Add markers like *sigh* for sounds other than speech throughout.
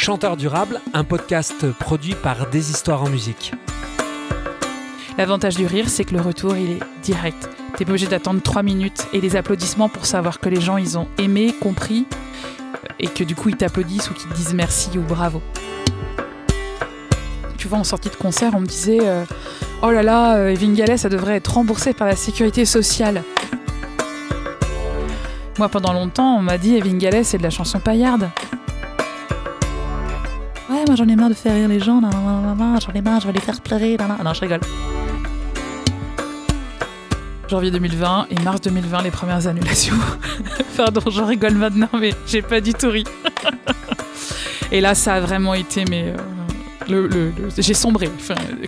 Chanteur durable, un podcast produit par Des Histoires en musique. L'avantage du rire, c'est que le retour, il est direct. T'es pas obligé d'attendre 3 minutes et les applaudissements pour savoir que les gens, ils ont aimé, compris, et que du coup, ils t'applaudissent ou qu'ils te disent merci ou bravo. Tu vois, en sortie de concert, on me disait euh, Oh là là, euh, Evin Gallet, ça devrait être remboursé par la sécurité sociale. Moi, pendant longtemps, on m'a dit Evin Gallet, c'est de la chanson paillarde. Moi j'en ai marre de faire rire les gens, j'en ai marre, je vais les faire pleurer. Non, je rigole. Janvier 2020 et mars 2020, les premières annulations. *laughs* Pardon, j'en rigole maintenant, mais j'ai pas du tout ri. *laughs* et là, ça a vraiment été, mais. Euh, le, j'ai sombré,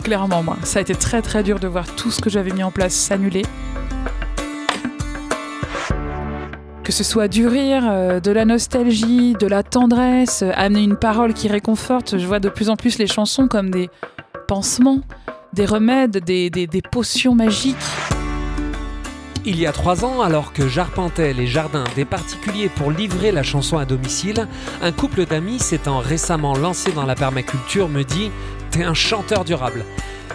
clairement, moi. Ça a été très très dur de voir tout ce que j'avais mis en place s'annuler. Que ce soit du rire, euh, de la nostalgie, de la tendresse, euh, amener une parole qui réconforte. Je vois de plus en plus les chansons comme des pansements, des remèdes, des, des, des potions magiques. Il y a trois ans, alors que j'arpentais les jardins des particuliers pour livrer la chanson à domicile, un couple d'amis s'étant récemment lancé dans la permaculture me dit T'es un chanteur durable.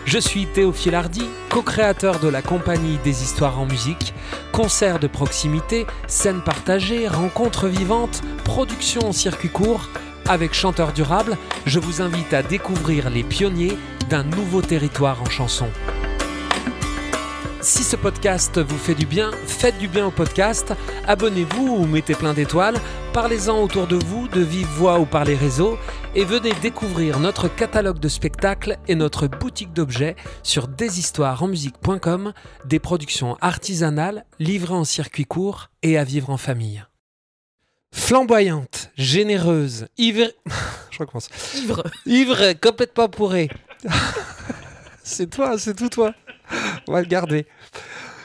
Je suis Théophile Hardy, co-créateur de la compagnie des histoires en musique, concerts de proximité, scènes partagées, rencontres vivantes, production en circuit court. Avec Chanteur Durable, je vous invite à découvrir les pionniers d'un nouveau territoire en chanson. Si ce podcast vous fait du bien, faites du bien au podcast, abonnez-vous ou mettez plein d'étoiles, parlez-en autour de vous, de vive voix ou par les réseaux, et venez découvrir notre catalogue de spectacles et notre boutique d'objets sur deshistoiresenmusique.com, des productions artisanales livrées en circuit court et à vivre en famille. Flamboyante, généreuse, ivre... *laughs* Je recommence. Ivre. Ivre, complètement pourrée. *laughs* c'est toi, c'est tout toi. On va le garder.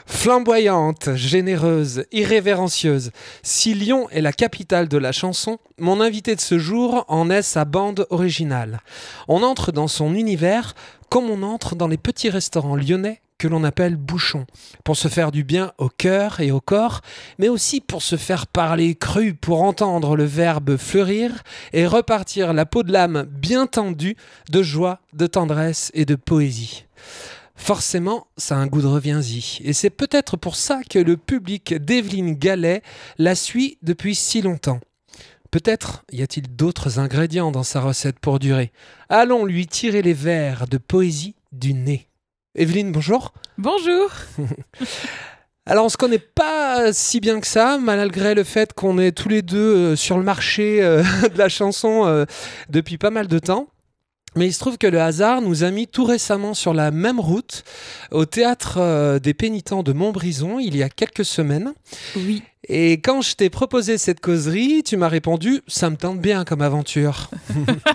Flamboyante, généreuse, irrévérencieuse, si Lyon est la capitale de la chanson, mon invité de ce jour en est sa bande originale. On entre dans son univers comme on entre dans les petits restaurants lyonnais que l'on appelle bouchons, pour se faire du bien au cœur et au corps, mais aussi pour se faire parler cru, pour entendre le verbe fleurir et repartir la peau de l'âme bien tendue de joie, de tendresse et de poésie forcément, ça a un goût de reviens-y. Et c'est peut-être pour ça que le public d'Evelyne Gallet la suit depuis si longtemps. Peut-être y a-t-il d'autres ingrédients dans sa recette pour durer. Allons lui tirer les vers de poésie du nez. Evelyne, bonjour. Bonjour. *laughs* Alors on se connaît pas si bien que ça, malgré le fait qu'on est tous les deux euh, sur le marché euh, *laughs* de la chanson euh, depuis pas mal de temps. Mais il se trouve que le hasard nous a mis tout récemment sur la même route au théâtre euh, des pénitents de Montbrison il y a quelques semaines. Oui. Et quand je t'ai proposé cette causerie, tu m'as répondu ça me tente bien comme aventure.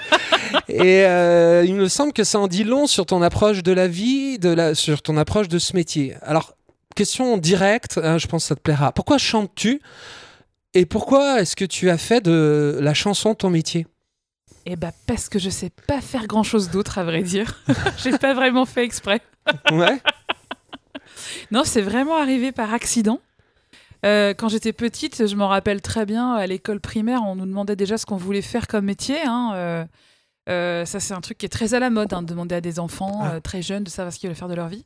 *laughs* et euh, il me semble que ça en dit long sur ton approche de la vie, de la, sur ton approche de ce métier. Alors, question directe, hein, je pense que ça te plaira. Pourquoi chantes-tu? Et pourquoi est-ce que tu as fait de la chanson ton métier? Eh bah parce que je sais pas faire grand chose d'autre à vrai dire. *laughs* J'ai pas vraiment fait exprès. ouais. Non, c'est vraiment arrivé par accident. Euh, quand j'étais petite, je m'en rappelle très bien, à l'école primaire, on nous demandait déjà ce qu'on voulait faire comme métier. Hein, euh, euh, ça, c'est un truc qui est très à la mode, hein, de demander à des enfants ah. euh, très jeunes de savoir ce qu'ils veulent faire de leur vie.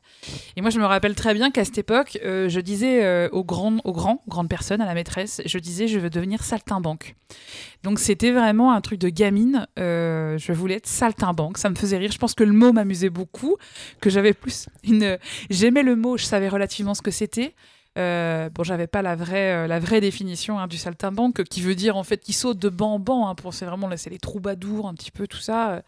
Et moi, je me rappelle très bien qu'à cette époque, euh, je disais aux, grands, aux grands, grandes personnes, à la maîtresse, je disais, je veux devenir saltimbanque. Donc, c'était vraiment un truc de gamine. je voulais être saltimbanque. Ça me faisait rire. Je pense que le mot m'amusait beaucoup, que j'avais plus une. J'aimais le mot, je savais relativement ce que c'était. Euh, bon, j'avais pas la vraie, euh, la vraie définition hein, du saltimbanque, qui veut dire en fait qui saute de banc en banc. Hein, pour c'est vraiment c'est les troubadours un petit peu tout ça.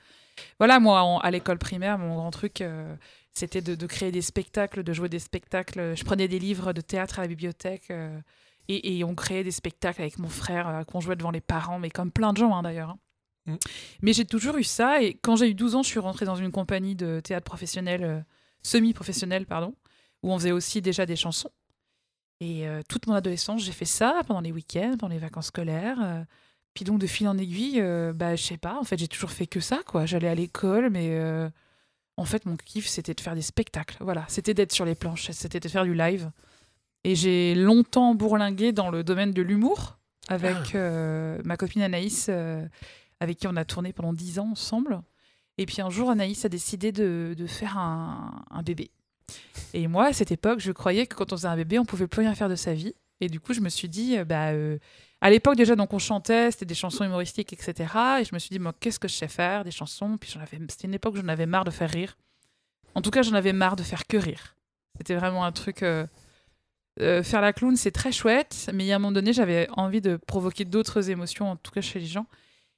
Voilà, moi à l'école primaire, mon grand truc, euh, c'était de, créer des spectacles, de jouer des spectacles. Je prenais des livres de théâtre à la bibliothèque et, on créait des spectacles avec mon frère qu'on jouait devant les parents, mais comme plein de gens hein, d'ailleurs. Mm. Mais j'ai toujours eu ça et quand j'ai eu 12 ans, je suis rentrée dans une compagnie de théâtre professionnel, semi-professionnel, pardon, où on faisait aussi déjà des chansons. Et euh, toute mon adolescence, j'ai fait ça pendant les week-ends, pendant les vacances scolaires. Euh. puis donc, de fil en aiguille, euh, bah, je sais pas, en fait, j'ai toujours fait que ça, quoi. J'allais à l'école, mais en fait, mon kiff, c'était de faire des spectacles. Voilà, c'était d'être sur les planches, c'était de faire du live. Et j'ai longtemps bourlingué dans le domaine de l'humour avec ah. ma copine Anaïs avec qui on a tourné pendant dix ans ensemble. Et puis un jour, Anaïs a décidé de, de faire un, un bébé. Et moi, à cette époque, je croyais que quand on faisait un bébé, on pouvait plus rien faire de sa vie. Et du coup, je me suis dit, euh, bah, euh, à l'époque déjà, donc on chantait, c'était des chansons humoristiques, etc. Et je me suis dit, moi, qu'est-ce que je sais faire Des chansons? Puis avais, c'était une époque où j'en avais marre de faire rire. En tout cas, j'en avais marre de faire que rire. C'était vraiment un truc. euh, faire la clown, c'est très chouette, mais a un moment donné, j'avais envie de provoquer d'autres émotions, en tout cas chez les gens.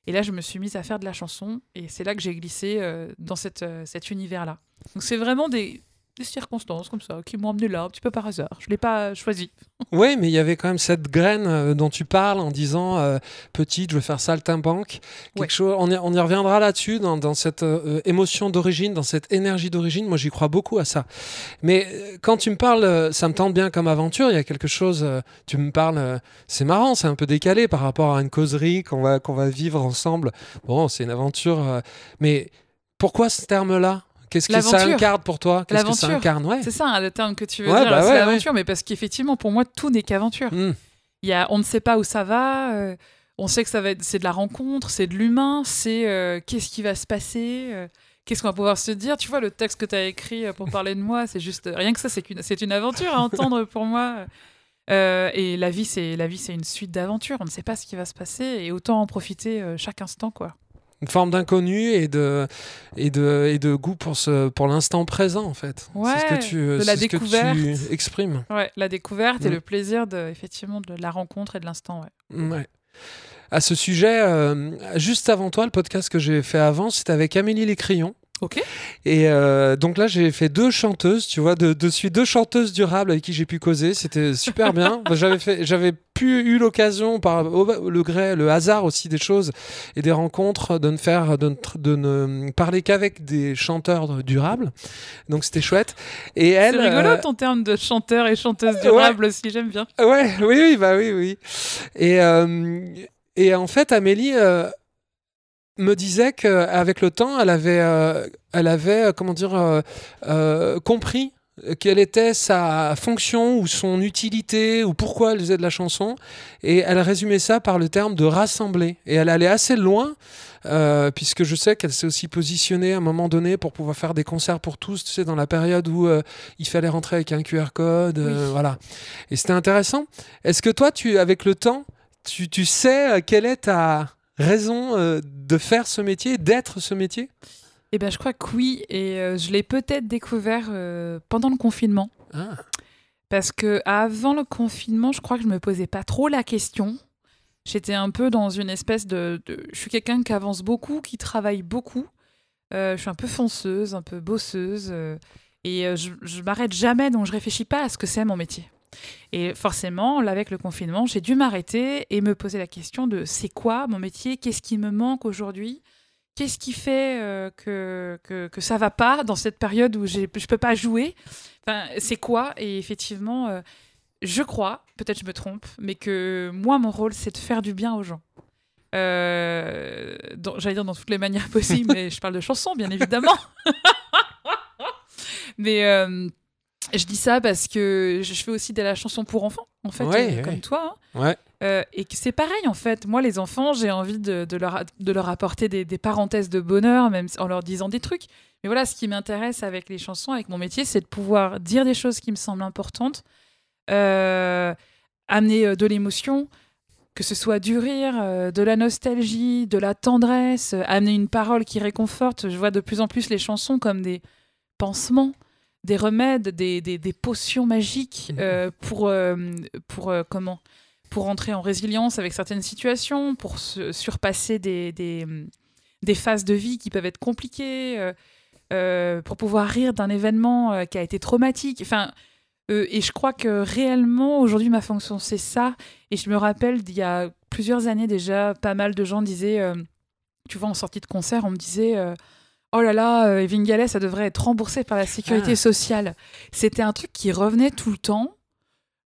Et là, je me suis mise à faire de la chanson, et c'est là que j'ai glissé dans cet univers-là. Donc c'est vraiment des, des circonstances comme ça qui m'ont amené là, un petit peu par hasard. Je l'ai pas choisi. *laughs* Oui, mais il y avait quand même cette graine euh, dont tu parles en disant euh, petite, je veux faire saltimbanque. Quelque Ouais. chose, on, y, on y reviendra là-dessus, dans, dans cette euh, émotion d'origine, dans cette énergie d'origine. Moi, j'y crois beaucoup à ça. Mais euh, quand tu me parles, euh, ça me tente bien comme aventure. Il y a quelque chose, euh, tu me parles, euh, c'est marrant, c'est un peu décalé par rapport à une causerie qu'on va, qu'on va vivre ensemble. Bon, c'est une aventure. euh, mais pourquoi ce terme-là? Qu'est-ce que ça incarne pour toi? Qu'est-ce que ça incarne? Ouais. C'est ça hein, le terme que tu veux Ouais, dire, bah c'est ouais, l'aventure, mais parce qu'effectivement, pour moi, tout n'est qu'aventure. Hmm. Il y a, on ne sait pas où ça va. euh, on sait que ça va être, c'est de la rencontre, c'est de l'humain, c'est euh, qu'est-ce qui va se passer, euh, qu'est-ce qu'on va pouvoir se dire? Tu vois, le texte que tu as écrit pour parler de moi, c'est juste rien que ça, c'est qu'une, c'est une aventure à entendre pour moi. Et la vie, c'est la vie, c'est une suite d'aventures. On ne sait pas ce qui va se passer et autant en profiter chaque instant, quoi. Une forme d'inconnu et de, et, de, et de goût pour, ce, pour l'instant présent, en fait. Ouais, c'est ce que tu, de la ce que tu exprimes. Ouais, la découverte et Mm. le plaisir de, effectivement, de la rencontre et de l'instant. Ouais. Ouais. À ce sujet, euh, juste avant toi, le podcast que j'ai fait avant, c'était avec Amélie Lécrion. Ok. Et euh, donc là, j'ai fait deux chanteuses, tu vois, de, de suite deux chanteuses durables avec qui j'ai pu causer. C'était super bien. *laughs* j'avais fait, j'avais pu eu l'occasion par le gré, le hasard aussi des choses et des rencontres de ne faire, de ne, tr- de ne parler qu'avec des chanteurs durables. Donc c'était chouette. Et elle, C'est rigolo euh, ton terme de chanteur et chanteuse durable aussi, j'aime bien. Ouais, oui, oui, bah oui, oui. Et, euh, et en fait, Amélie euh, me disait qu'avec le temps, elle avait, euh, elle avait euh, comment dire, euh, compris quelle était sa fonction ou son utilité ou pourquoi elle faisait de la chanson. Et elle résumait ça par le terme de rassembler. Et elle allait assez loin euh, puisque je sais qu'elle s'est aussi positionnée à un moment donné pour pouvoir faire des concerts pour tous tu sais dans la période où euh, il fallait rentrer avec un QR code euh, Oui. voilà. Et c'était intéressant. Est-ce que toi tu avec le temps tu, tu sais quelle est ta raison euh, de faire ce métier d'être ce métier? Eh ben, je crois que oui, et euh, je l'ai peut-être découvert euh, pendant le confinement. ah. Parce que avant le confinement, je crois que je me posais pas trop la question. J'étais un peu dans une espèce de. de- Je suis quelqu'un qui avance beaucoup, qui travaille beaucoup. Je suis un peu fonceuse, un peu bosseuse. et je, je m'arrête jamais, donc je réfléchis pas à ce que c'est mon métier. Et forcément, là, avec le confinement, j'ai dû m'arrêter et me poser la question de c'est quoi mon métier? Qu'est-ce qui me manque aujourd'hui? Qu'est-ce qui fait euh, que, que, que ça va pas dans cette période où je peux pas jouer? Enfin, c'est quoi? Et effectivement, euh, je crois, peut-être je me trompe, mais que moi, mon rôle, c'est de faire du bien aux gens. Euh, J'allais dire dans toutes les manières possibles, *laughs* mais je parle de chansons, bien évidemment. *laughs* mais je dis ça parce que je fais aussi de la chanson pour enfants, en fait, Ouais, euh, ouais. comme toi. hein. ouais Euh, et que c'est pareil en fait. Moi, les enfants, j'ai envie de, de leur, de leur apporter des, des parenthèses de bonheur, même en leur disant des trucs. Mais voilà, ce qui m'intéresse avec les chansons, avec mon métier, c'est de pouvoir dire des choses qui me semblent importantes, euh, amener de l'émotion, que ce soit du rire, de la nostalgie, de la tendresse, amener une parole qui réconforte. Je vois de plus en plus les chansons comme des pansements, des remèdes, des, des, des potions magiques euh, pour, euh, pour euh, comment pour entrer en résilience avec certaines situations, pour se- surpasser des, des, des phases de vie qui peuvent être compliquées, pour pouvoir rire d'un événement qui a été traumatique. Enfin, et je crois que réellement, aujourd'hui, ma fonction, c'est ça. Et je me rappelle d'il y a plusieurs années déjà, pas mal de gens disaient, tu vois, en sortie de concert, on me disait... Oh là là, euh, Evin Gallet, ça devrait être remboursé par la sécurité Ah. sociale. C'était un truc qui revenait tout le temps.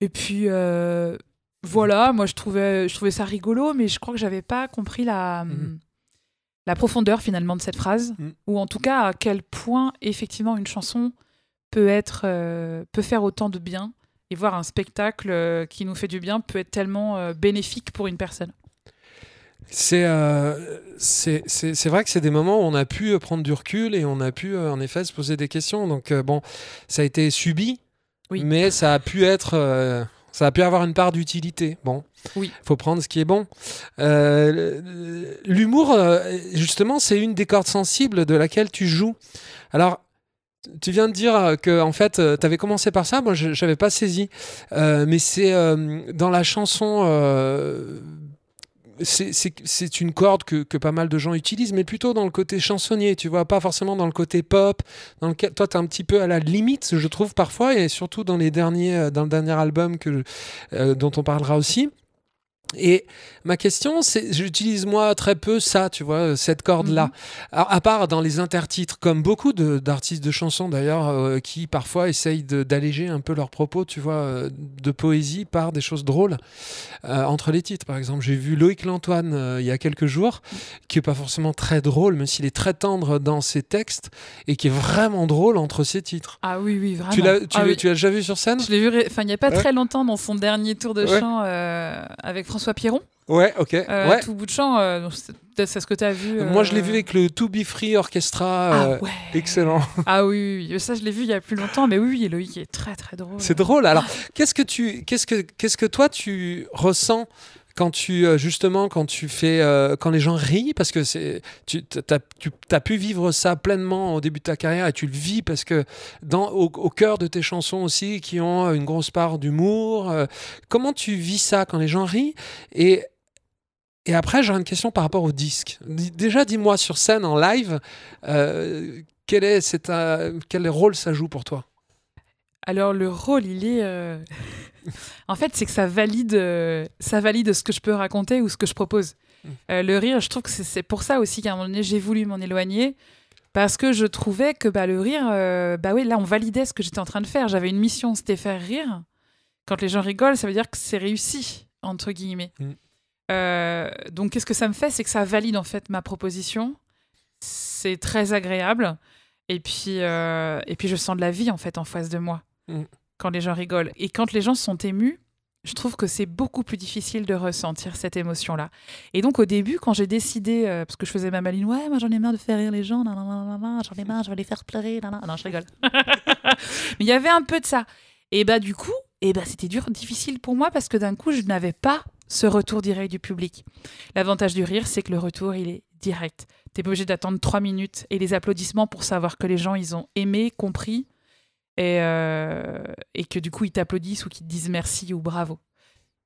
Et puis, euh, voilà, moi je trouvais, je trouvais ça rigolo, mais je crois que j'avais pas compris la, Mhm. la profondeur finalement de cette phrase, Mhm. ou en tout cas à quel point effectivement une chanson peut être, euh, peut faire autant de bien, et voir un spectacle qui nous fait du bien peut être tellement euh, bénéfique pour une personne. C'est euh, vrai que c'est des moments où on a pu euh, prendre du recul et on a pu euh, en effet se poser des questions. Donc euh, bon, ça a été subi, Oui. mais ça a pu être, ça a pu avoir une part d'utilité. Bon, Oui. faut prendre ce qui est bon. Euh, L'humour, justement, c'est une des cordes sensibles de laquelle tu joues. Alors. Tu viens de dire que en fait, tu avais commencé par ça. Moi, je n'avais pas saisi, Euh, mais c'est euh, dans la chanson. C'est- une corde que, que pas mal de gens utilisent, mais plutôt dans le côté chansonnier, tu vois, pas forcément dans le côté pop, dans lequel toi, tu es un petit peu à la limite, je trouve, parfois, et surtout dans, les derniers, euh, dans le dernier album que, euh, dont on parlera aussi. Et ma question, c'est, j'utilise moi très peu ça, tu vois, cette corde-là. Mhm. À part dans les intertitres, comme beaucoup de- d'artistes de, chansons d'ailleurs, euh, qui parfois essayent de- d'alléger un peu leurs propos, tu vois, euh, de poésie par des choses drôles euh, entre les titres. Par exemple, j'ai vu Loïc Lantoine euh, il y a quelques jours, qui est pas forcément très drôle, même s'il est très tendre dans ses textes et qui est vraiment drôle entre ses titres. Ah oui, oui, vraiment. Tu l'as, tu Ah oui. tu déjà vu sur scène? Je l'ai vu, enfin, il n'y a pas Ouais. très longtemps dans son dernier tour de Ouais. chant euh, avec François Pierron. Ouais, ok. Euh, ouais. Tout bout de champ, euh, c'est ce que tu as vu. Moi, je l'ai euh, vu avec le To Be Free Orchestra. Ah euh, ouais. Excellent. *laughs* Ah oui, ça je l'ai vu il y a plus longtemps, mais oui, oui, Loïc est très très drôle. C'est drôle. Alors, qu'est-ce que tu, qu'est-ce que, qu'est-ce que toi tu ressens quand tu euh, justement quand tu fais euh, quand les gens rient parce que c'est tu as, pu vivre ça pleinement au début de ta carrière et tu le vis parce que dans au, cœur de tes chansons aussi qui ont une grosse part d'humour euh, comment tu vis ça quand les gens rient? Et et après j'aurais une question par rapport au disque Dis- déjà dis-moi sur scène en live quel est quel rôle ça joue pour toi? Alors le rôle, il est. en fait, c'est que ça valide, euh, ça valide ce que je peux raconter ou ce que je propose. Mm. Euh, le rire, je trouve que c'est- pour ça aussi qu'à un moment donné, j'ai voulu m'en éloigner. Parce que je trouvais que bah, le rire, euh, bah oui, là, on validait ce que j'étais en train de faire. J'avais une mission, c'était faire rire. Quand les gens rigolent, ça veut dire que c'est réussi, entre guillemets. Mm. Euh, donc, qu'est-ce que ça me fait? C'est que ça valide, en fait, ma proposition. C'est très agréable. Et puis, et puis, je sens de la vie, en fait, en face de moi Mm. Quand les gens rigolent. Et quand les gens sont émus, je trouve que c'est beaucoup plus difficile de ressentir cette émotion-là. Et donc au début, quand j'ai décidé, euh, parce que je faisais ma maline, ouais, moi j'en ai marre de faire rire les gens, j'en ai marre, je vais les faire pleurer, nan, nan. non, je rigole. *laughs* Mais il y avait un peu de ça. Et bah du coup, et bah c'était dur, difficile pour moi parce que d'un coup, je n'avais pas ce retour direct du public. L'avantage du rire, c'est que le retour, il est direct. T'es pas obligé d'attendre trois minutes et les applaudissements pour savoir que les gens, ils ont aimé, compris et, euh, et que du coup ils t'applaudissent ou qu'ils te disent merci ou bravo.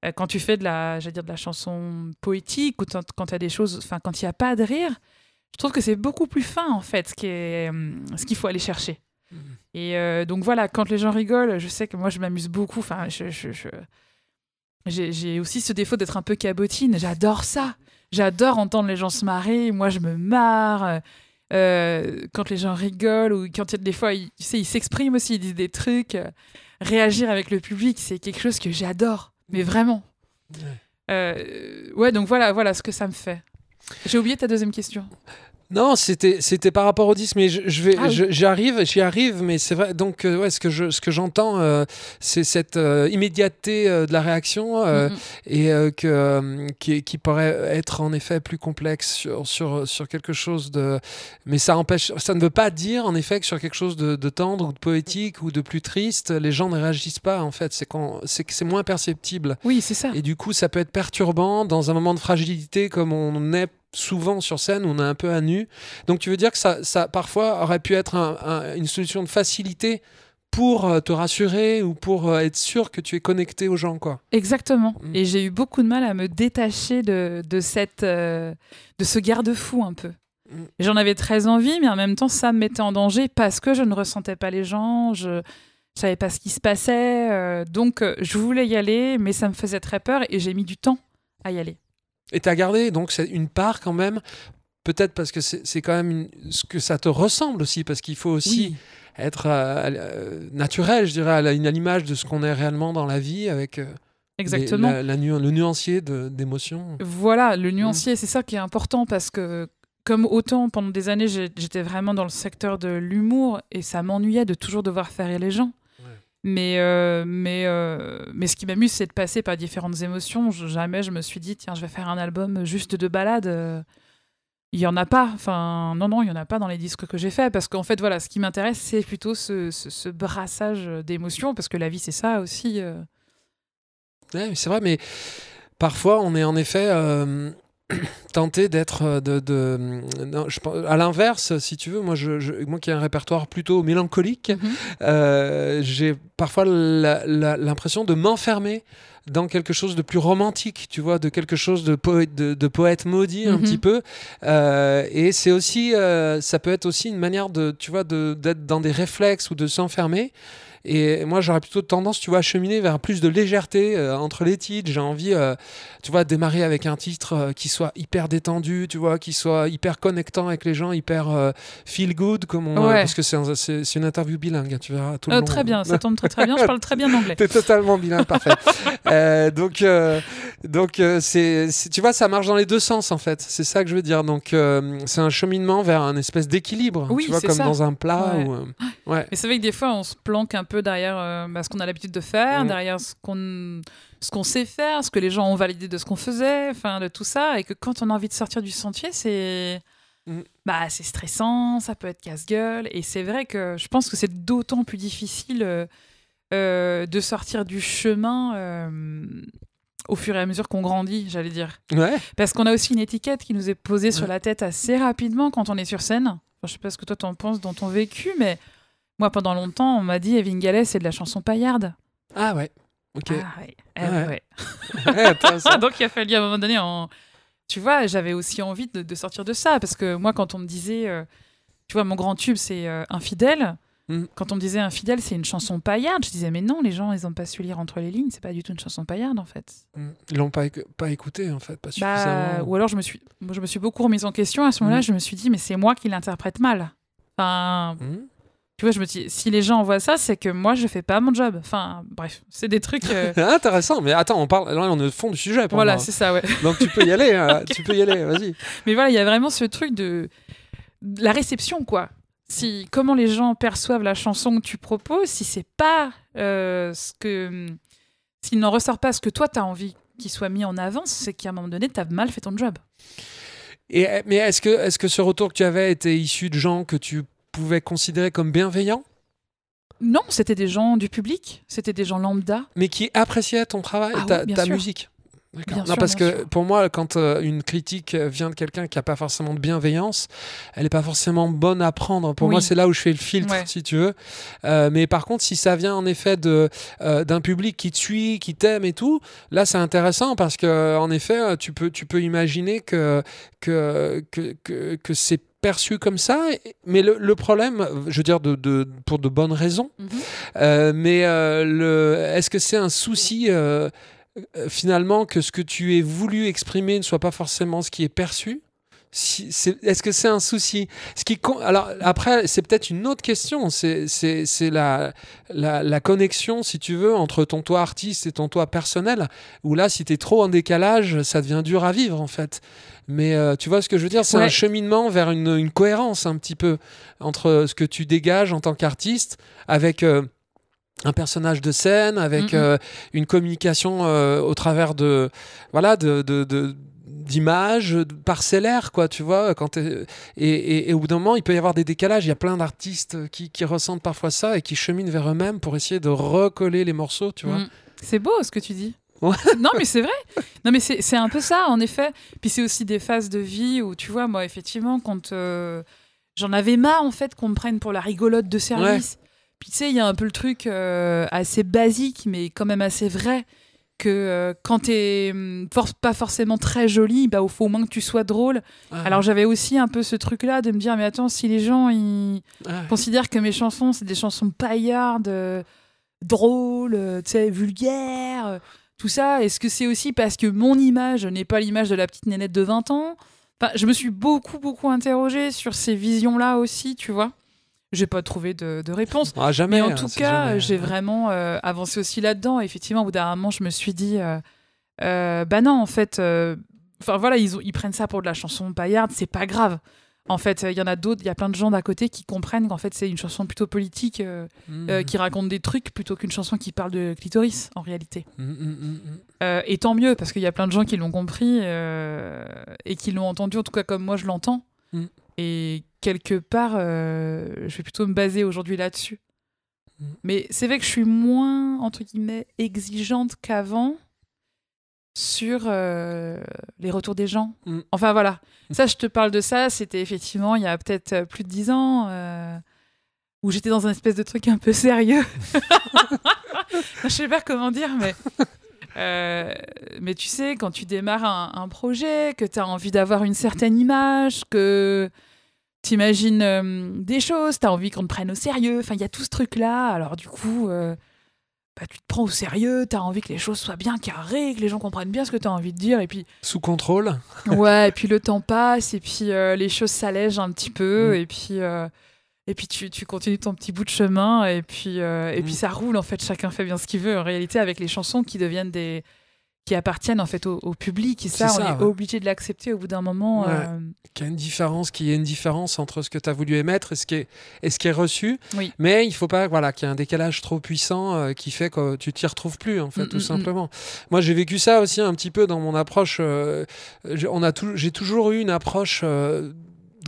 Euh, Quand tu fais de la, dire de la chanson poétique ou quand quand il y a des choses, enfin quand il n'y a pas de rire, je trouve que c'est beaucoup plus fin en fait ce qui est, hum, ce qu'il faut aller chercher. Mhm. Et euh, donc voilà, quand les gens rigolent, je sais que moi je m'amuse beaucoup. Enfin, je, j'ai aussi ce défaut d'être un peu cabotine. J'adore ça. J'adore entendre les gens se marrer. Moi, je me marre. Euh, quand les gens rigolent ou quand il y a des fois, ils, tu sais, ils s'expriment aussi, ils disent des trucs. euh, réagir avec le public, c'est quelque chose que j'adore. Mais vraiment. Ouais. Euh, ouais, donc voilà, voilà ce que ça me fait. J'ai oublié ta deuxième question. Non, c'était c'était par rapport au disque, mais je, je vais Ah oui. je- j'y arrive, j'y arrive, mais c'est vrai. Donc euh, ouais, ce que je ce que j'entends, euh, c'est cette euh, immédiateté euh, de la réaction euh, Mm, mm. et euh, que euh, qui, qui pourrait être en effet plus complexe sur sur sur quelque chose de. Mais ça empêche, ça ne veut pas dire en effet que sur quelque chose de, de tendre ou de poétique ou de plus triste, les gens ne réagissent pas. En fait, c'est quand c'est que c'est moins perceptible. Oui, c'est ça. Et du coup, ça peut être perturbant dans un moment de fragilité comme on est souvent sur scène, on est un peu à nu. Donc tu veux dire que ça, ça parfois aurait pu être un- un- une solution de facilité pour euh, te rassurer ou pour euh, être sûr que tu es connecté aux gens, quoi? Exactement. Mm. Et j'ai eu beaucoup de mal à me détacher de, de, cette, euh, de ce garde-fou un peu. Mm. J'en avais très envie, mais en même temps, ça me mettait en danger parce que je ne ressentais pas les gens, je ne savais pas ce qui se passait. euh, donc, je voulais y aller, mais ça me faisait très peur et j'ai mis du temps à y aller. Et tu as gardé donc c'est une part quand même, peut-être parce que c'est quand même une- ce que ça te ressemble aussi, parce qu'il faut aussi être euh, euh, naturel, je dirais, à l'image de ce qu'on est réellement dans la vie avec euh, les- Exactement. la- la nu- le nuancier d'émotions. Voilà, Mm. le nuancier, c'est ça qui est important parce que, comme autant pendant des années, j'étais vraiment dans le secteur de l'humour et ça m'ennuyait de toujours devoir faire rire les gens. Mais, euh, mais, euh, mais ce qui m'amuse, c'est de passer par différentes émotions. Jamais je me suis dit, tiens, je vais faire un album juste de balades. Il y en a pas. Enfin, non, non, il y en a pas dans les disques que j'ai fait. Parce qu'en fait, voilà, ce qui m'intéresse, c'est plutôt ce, ce- brassage d'émotions. Parce que la vie, c'est ça aussi. euh. Ouais, c'est vrai, mais parfois on est en effet tenté d'être euh, de, de- non, je pense- à l'inverse, si tu veux, moi, je, je- moi qui ai un répertoire plutôt mélancolique, Mhm. euh, j'ai parfois la- la- l'impression de m'enfermer dans quelque chose de plus romantique, tu vois, de quelque chose de poète, de, de poète maudit un Mhm. petit peu. Euh, et c'est aussi, euh, ça peut être aussi une manière de, tu vois, de- d'être dans des réflexes ou de s'enfermer. Et moi, j'aurais plutôt tendance, tu vois, à cheminer vers plus de légèreté euh, entre les titres. J'ai envie, euh, tu vois, de démarrer avec un titre euh, qui soit hyper détendu, tu vois, qui soit hyper connectant avec les gens, hyper feel good, comme on, Ouais. parce que c'est un- une interview bilingue, hein, tu verras tout le long. très bien, ça tombe très très bien. Je parle très bien anglais. *laughs* T'es totalement bilingue, parfait. *laughs* Donc, donc c'est, tu vois, ça marche dans les deux sens en fait. C'est ça que je veux dire. Donc, c'est un cheminement vers un espèce d'équilibre. Oui, tu vois, comme ça. dans un plat. Ouais. Ou, ouais. Mais c'est vrai que des fois, on se planque un peu derrière euh, bah, ce qu'on a l'habitude de faire, Mm. derrière ce qu'on ce qu'on sait faire, ce que les gens ont validé de ce qu'on faisait, enfin de tout ça, et que quand on a envie de sortir du sentier, c'est Mm. bah c'est stressant, ça peut être casse-gueule, et c'est vrai que je pense que c'est d'autant plus difficile euh, euh, de sortir du chemin. au fur et à mesure qu'on grandit, j'allais dire. Ouais. Parce qu'on a aussi une étiquette qui nous est posée sur la tête assez rapidement quand on est sur scène. Enfin, je sais pas ce que toi t'en penses dans ton vécu, mais moi pendant longtemps on m'a dit Evin Gallet c'est de la chanson paillarde. Ah ouais. Ok. Ah ouais. Eh Ouais. *laughs* *laughs* Donc il a fallu à un moment donné en... Tu vois, j'avais aussi envie de, de sortir de ça parce que moi quand on me disait, euh, tu vois, mon grand tube c'est euh, Infidèle. Mm. Quand on me disait Infidèle c'est une chanson paillarde, je disais mais non, les gens ils ont pas su lire entre les lignes, c'est pas du tout une chanson paillarde en fait. Mm. Ils l'ont pas, pas écouté en fait, pas Bah, suffisamment. ou alors je me suis, je me suis beaucoup remise en question à ce moment-là. Mhm. Je me suis dit, mais c'est moi qui l'interprète mal. Enfin, Mm. Tu vois, je me dis, si les gens voient ça, c'est que moi je fais pas mon job. Enfin, bref, c'est des trucs. euh, *laughs* Intéressant, mais attends, on parle. Là, on est au fond du sujet pour voilà, c'est ça, ouais. Donc tu peux y aller, hein, *laughs* tu peux y aller, vas-y. Mais voilà, il y a vraiment ce truc de, la réception, quoi. Si comment les gens perçoivent la chanson que tu proposes, si c'est pas euh, ce que, s'il n'en ressort pas ce que toi t'as envie qu'il soit mis en avant, c'est qu'à un moment donné t'as mal fait ton job. Et, mais est-ce que, est que ce retour que tu avais était issu de gens que tu pouvais considérer comme bienveillants, Non, c'était des gens du public, c'était des gens lambda. mais qui appréciaient ton travail, Ah ta, oui, bien ta sûr. musique Non, sûr, parce que sûr. pour moi, quand euh, une critique vient de quelqu'un qui n'a pas forcément de bienveillance, elle n'est pas forcément bonne à prendre. Pour Oui. moi, c'est là où je fais le filtre, Ouais. si tu veux. Euh, mais par contre, si ça vient en effet de euh, d'un public qui te suit, qui t'aime et tout, là, c'est intéressant parce que en effet, tu peux tu peux imaginer que que que, que, que c'est perçu comme ça, mais le, le problème, je veux dire, de, de, pour de bonnes raisons, euh, mais euh, est-ce que c'est un souci euh, finalement que ce que tu aies voulu exprimer ne soit pas forcément ce qui est perçu? Si, Est-ce que c'est un souci? Ce qui, Alors après, c'est peut-être une autre question. C'est, la, la, la connexion, si tu veux, entre ton toi artiste et ton toi personnel. Où là, si tu es trop en décalage, ça devient dur à vivre en fait. Mais euh, tu vois ce que je veux dire? C'est Ouais. un cheminement vers une, une cohérence un petit peu entre ce que tu dégages en tant qu'artiste avec... euh, un personnage de scène avec euh, une communication au travers de voilà de, de- de- d'images parcellaires quoi tu vois quand t'es- et, et, et au bout d'un moment il peut y avoir des décalages il y a plein d'artistes qui, qui ressentent parfois ça et qui cheminent vers eux-mêmes pour essayer de recoller les morceaux tu vois Mm. C'est beau ce que tu dis. Ouais. *laughs* non, mais c'est vrai. Non, mais c'est un peu ça, en effet. Puis c'est aussi des phases de vie où, tu vois, moi, effectivement, quand euh, j'en avais marre, en fait, qu'on me prenne pour la rigolote de service. Puis tu sais, il y a un peu le truc euh, assez basique, mais quand même assez vrai, que euh, quand t'es hum, for- pas forcément très jolie, bah, il faut au moins que tu sois drôle. Ah, Alors j'avais aussi un peu ce truc-là de me dire, mais attends, si les gens, ils ah, considère que mes chansons, c'est des chansons paillardes, euh, drôles, euh, tu sais, vulgaires, euh, tout ça. Est-ce que c'est aussi parce que mon image n'est pas l'image de la petite nénette de 20 ans? Enfin, je me suis beaucoup, beaucoup interrogée sur ces visions-là aussi, tu vois. J'ai pas trouvé de, de réponse. ah, jamais Mais en hein, tout cas, jamais- j'ai vraiment euh, avancé aussi là-dedans. Effectivement, au bout d'un moment, je me suis dit, euh, euh, bah non, en fait, euh, enfin voilà, ils, ont- ils prennent ça pour de la chanson paillarde, c'est pas grave. En fait, il y en a d'autres, il y a plein de gens d'à côté qui comprennent qu'en fait c'est une chanson plutôt politique, Mhm. qui raconte des trucs plutôt qu'une chanson qui parle de clitoris en réalité. Mhm. Euh, et tant mieux, parce qu'il y a plein de gens qui l'ont compris et qui l'ont entendu, en tout cas comme moi je l'entends. Mm. Et quelque part, euh, je vais plutôt me baser aujourd'hui là-dessus. Mm. Mais c'est vrai que je suis moins, entre guillemets, exigeante qu'avant sur euh, les retours des gens. Mm. Enfin voilà, ça je te parle de ça, c'était effectivement il y a peut-être euh, plus de dix ans. euh, où j'étais dans un espèce de truc un peu sérieux. *laughs* *laughs* je sais pas comment dire, mais euh, mais tu sais, quand tu démarres un, un projet, que tu as envie d'avoir une certaine image, que tu imagines des choses, tu as envie qu'on te prenne au sérieux, enfin, il y a tout ce truc-là. Alors, du coup, euh, bah, tu te prends au sérieux, tu as envie que les choses soient bien carrées, que les gens comprennent bien ce que tu as envie de dire. Et puis, Sous contrôle. ouais, et puis le temps passe, et puis euh, les choses s'allègent un petit peu, Mm. et puis. Et puis tu, tu continues ton petit bout de chemin et puis euh, et Mm. puis ça roule en fait chacun fait bien ce qu'il veut en réalité avec les chansons qui deviennent des qui appartiennent en fait au, au public et ça, on ça, est ouais. obligé de l'accepter au bout d'un moment Ouais. euh, Qu'il y a une différence, qu'il y ait une différence entre ce que tu as voulu émettre et ce qui est, et ce qui est reçu. Oui. Mais il faut pas voilà, qu'il y ait un décalage trop puissant euh, qui fait que tu t'y retrouves plus, en fait, Mm, tout mm, simplement. Moi, j'ai vécu ça aussi un petit peu dans mon approche. on a j'ai toujours eu une approche.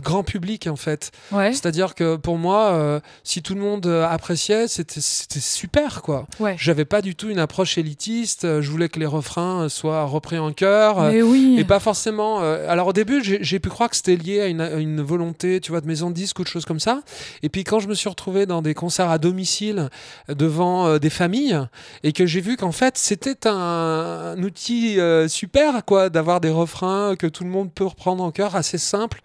Grand public en fait ouais c'est-à-dire que pour moi euh, si tout le monde euh, appréciait c'était super quoi ouais j'avais pas du tout une approche élitiste euh, je voulais que les refrains soient repris en chœur mais oui et pas forcément. euh, alors au début, j'ai pu croire que c'était lié à une, à une volonté, tu vois, de maison de disques ou de choses comme ça. Et puis quand je me suis retrouvé dans des concerts à domicile devant euh, des familles et que j'ai vu qu'en fait c'était un, un outil super, quoi, d'avoir des refrains que tout le monde peut reprendre en chœur, assez simple.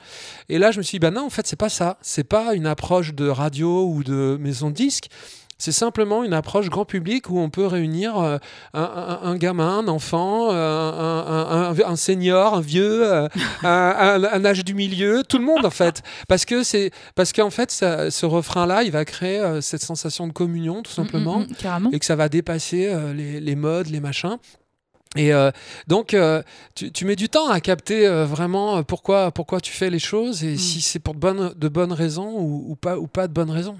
Et là, je me suis dit, bah non, en fait, c'est pas ça. C'est pas une approche de radio ou de maison de disques. C'est simplement une approche grand public où on peut réunir euh, un, un- un gamin, un enfant, euh, un, senior, un vieux, euh, *laughs* un, âge du milieu, tout le monde en fait. Parce que c'est parce qu'en fait, ça- ce refrain-là, il va créer cette sensation de communion, tout simplement Mm, mm, mm, carrément et que ça va dépasser les, les modes, les machins. Et euh, donc, euh, tu, tu mets du temps à capter euh, vraiment pourquoi, pourquoi tu fais les choses et Mm. si c'est pour de bonnes, de bonnes raisons ou, ou pas, ou pas de bonnes raisons.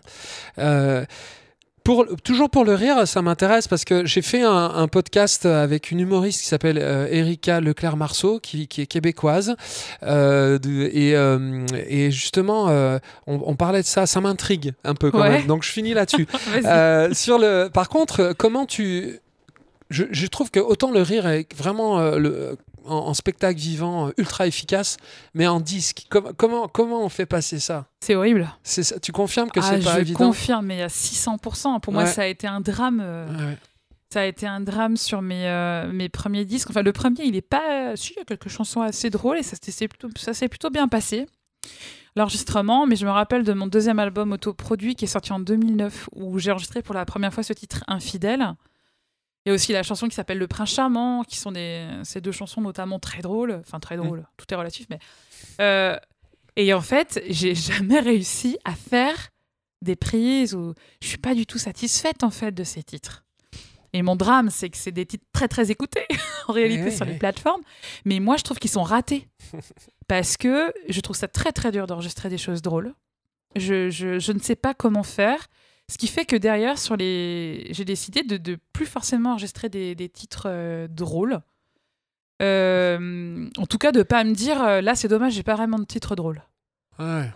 Pour, toujours pour le rire, ça m'intéresse parce que j'ai fait un, un podcast avec une humoriste qui s'appelle euh, Erika Leclerc-Marceau, qui, qui est québécoise. Euh, de- et, euh, et justement, on, on parlait de ça, ça m'intrigue un peu quand Ouais. même. Donc je finis là-dessus. *laughs* Sur le, par contre, comment tu. Je, je trouve que autant le rire est vraiment euh, le, en, en spectacle vivant euh, ultra efficace, mais en disque, com- comment, comment on fait passer ça, c'est horrible ça Tu confirmes que ah, c'est pas je évident? confirme mais à 600% pour moi ça a été un drame euh, Ouais. Ça a été un drame sur mes, euh, mes premiers disques. Enfin, le premier, il est pas. Si, il y a quelques chansons assez drôles et ça s'est plutôt, ça s'est plutôt bien passé. L'enregistrement, mais je me rappelle de mon deuxième album autoproduit qui est sorti en 2009 où j'ai enregistré pour la première fois ce titre Infidèle. Et aussi la chanson qui s'appelle Le Prince Charmant, qui sont des, ces deux chansons notamment très drôles. Enfin, très drôles, tout est relatif, mais. euh, et en fait, j'ai *laughs* jamais réussi à faire des prises où je suis pas du tout satisfaite en fait de ces titres. Et mon drame, c'est que c'est des titres très très écoutés *laughs* en réalité oui, sur les plateformes, mais moi je trouve qu'ils sont ratés *laughs* parce que je trouve ça très très dur d'enregistrer des choses drôles. Je, je, je ne sais pas comment faire, ce qui fait que derrière sur les, j'ai décidé de, de plus forcément enregistrer des, des titres euh, drôles. Euh, en tout cas, de pas me dire euh, là c'est dommage, j'ai pas vraiment de titre drôle Ouais.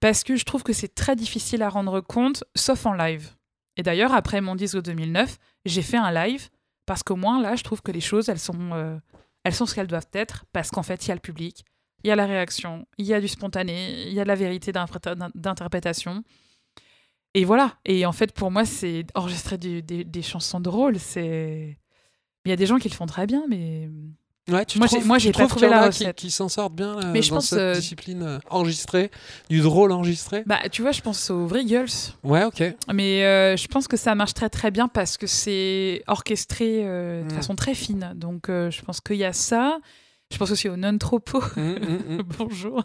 parce que je trouve que c'est très difficile à rendre compte, sauf en live. Et d'ailleurs, après mon disque de 2009, j'ai fait un live parce qu'au moins là, je trouve que les choses, elles sont, euh, elles sont ce qu'elles doivent être parce qu'en fait, il y a le public, il y a la réaction, il y a du spontané, il y a de la vérité d'interpréta- d'interprétation. Et voilà. Et en fait, pour moi, c'est enregistrer du- des, des chansons drôles, c'est. Il y a des gens qui le font très bien, mais Ouais, tu Moi, trouves, j'ai- moi, tu j'ai pas trouvé la a qui, recette. qui s'en sortent bien euh, Mais je dans pense, cette euh, discipline euh, enregistrée, du drôle enregistré? Bah, tu vois, je pense aux Girls. Ouais, ok. Mais euh, je pense que ça marche très très bien parce que c'est orchestré euh, de Mm. façon très fine. Donc je pense qu'il y a ça. Je pense aussi au non-tropo. Mm, mm, mm. *laughs* Bonjour.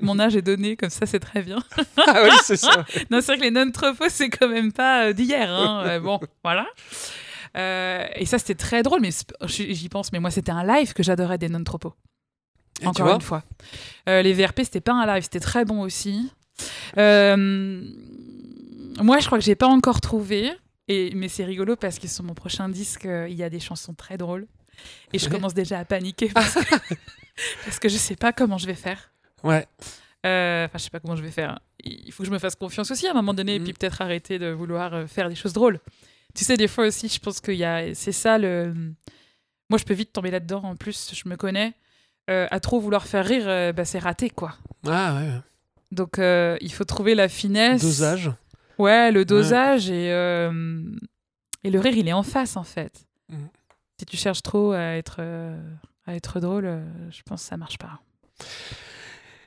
Mon âge est donné, comme ça c'est très bien. *laughs* ah oui, c'est ça. *laughs* Non, c'est vrai que les non-tropos, c'est quand même pas euh, d'hier. hein. Euh, bon, voilà. Euh, et ça, c'était très drôle, mais j'y pense. Mais moi, c'était un live que j'adorais des non-tropos. encore une fois. Euh, les VRP, c'était pas un live, c'était très bon aussi. Euh, moi, je crois que j'ai pas encore trouvé, et, mais c'est rigolo parce que sur mon prochain disque, il y a des chansons très drôles. Et je commence déjà à paniquer parce que, *laughs* parce que je sais pas comment je vais faire. Ouais. Euh, Enfin, je sais pas comment je vais faire. Il faut que je me fasse confiance aussi à un moment donné, et Mm. puis peut-être arrêter de vouloir euh, faire des choses drôles. Tu sais, des fois aussi, je pense qu'il y a. C'est ça le. Moi, je peux vite tomber là-dedans. En plus, je me connais. Euh, à trop vouloir faire rire, euh, bah, c'est raté, quoi. Ah ouais. Donc, il faut trouver la finesse. Dosage. Ouais, le dosage et, et le rire, il est en face, en fait. Mm. Si tu cherches trop à être, euh, à être drôle, euh, je pense que ça marche pas.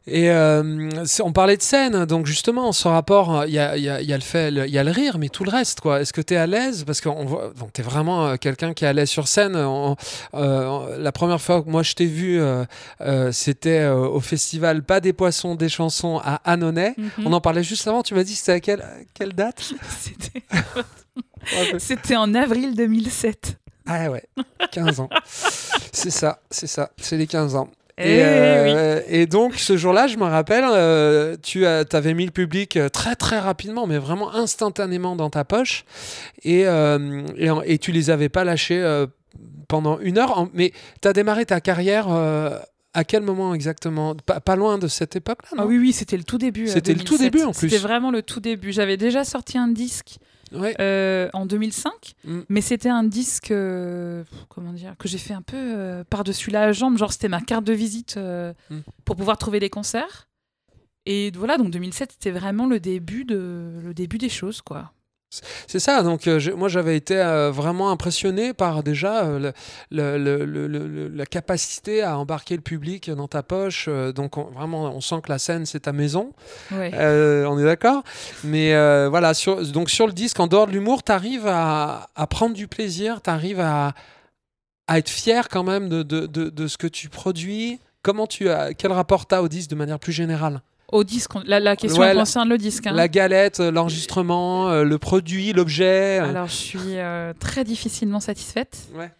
Et euh, on parlait de scène, donc justement, ce rapport, il y a, il y a- il y a le fait, il y a le rire, mais tout le reste, quoi. Est-ce que tu es à l'aise? Parce que tu es vraiment quelqu'un qui est à l'aise sur scène. On- euh, la première fois que moi je t'ai vu, euh, c'était au festival Pas des poissons, des chansons à Annonay. On en parlait juste avant, tu m'as dit c'était à quelle, quelle date? *laughs* *laughs* C'était en avril 2007. Ah ouais, 15 ans. c'est ça, c'est ça, c'est les 15 ans. Eh Et, euh, et donc ce jour-là, je me rappelle, euh, tu as, avais mis le public euh, très très rapidement, mais vraiment instantanément dans ta poche, et, euh, et, tu les avais pas lâchés pendant une heure. Mais tu as démarré ta carrière à quel moment exactement? Pas, pas loin de cette époque-là, Ah oui, oui, c'était le tout début. C'était le tout 2007. début, en plus. C'était vraiment le tout début. J'avais déjà sorti un disque Ouais. euh, en 2005, Mm. mais c'était un disque, euh, comment dire, que j'ai fait un peu euh, par-dessus la jambe. Genre, c'était ma carte de visite Mm. pour pouvoir trouver des concerts. Et voilà, donc 2007, c'était vraiment le début, de, le début des choses, quoi. C'est ça, donc euh, je- moi j'avais été euh, vraiment impressionné par déjà euh, le- le- le- le- le- la capacité à embarquer le public dans ta poche. euh, donc on- vraiment, on sent que la scène c'est ta maison. Ouais. On est d'accord Mais voilà, sur, donc sur le disque, en dehors de l'humour, tu arrives à, à prendre du plaisir, tu arrives à, à être fier quand même de, de, de- de ce que tu produis. Comment tu as, quel rapport tu as au disque de manière plus générale? Au disque, la, la question Ouais, concerne le disque. hein. La galette, euh, l'enregistrement, euh, le produit, l'objet. euh. Alors, je suis euh, très difficilement satisfaite. Ouais.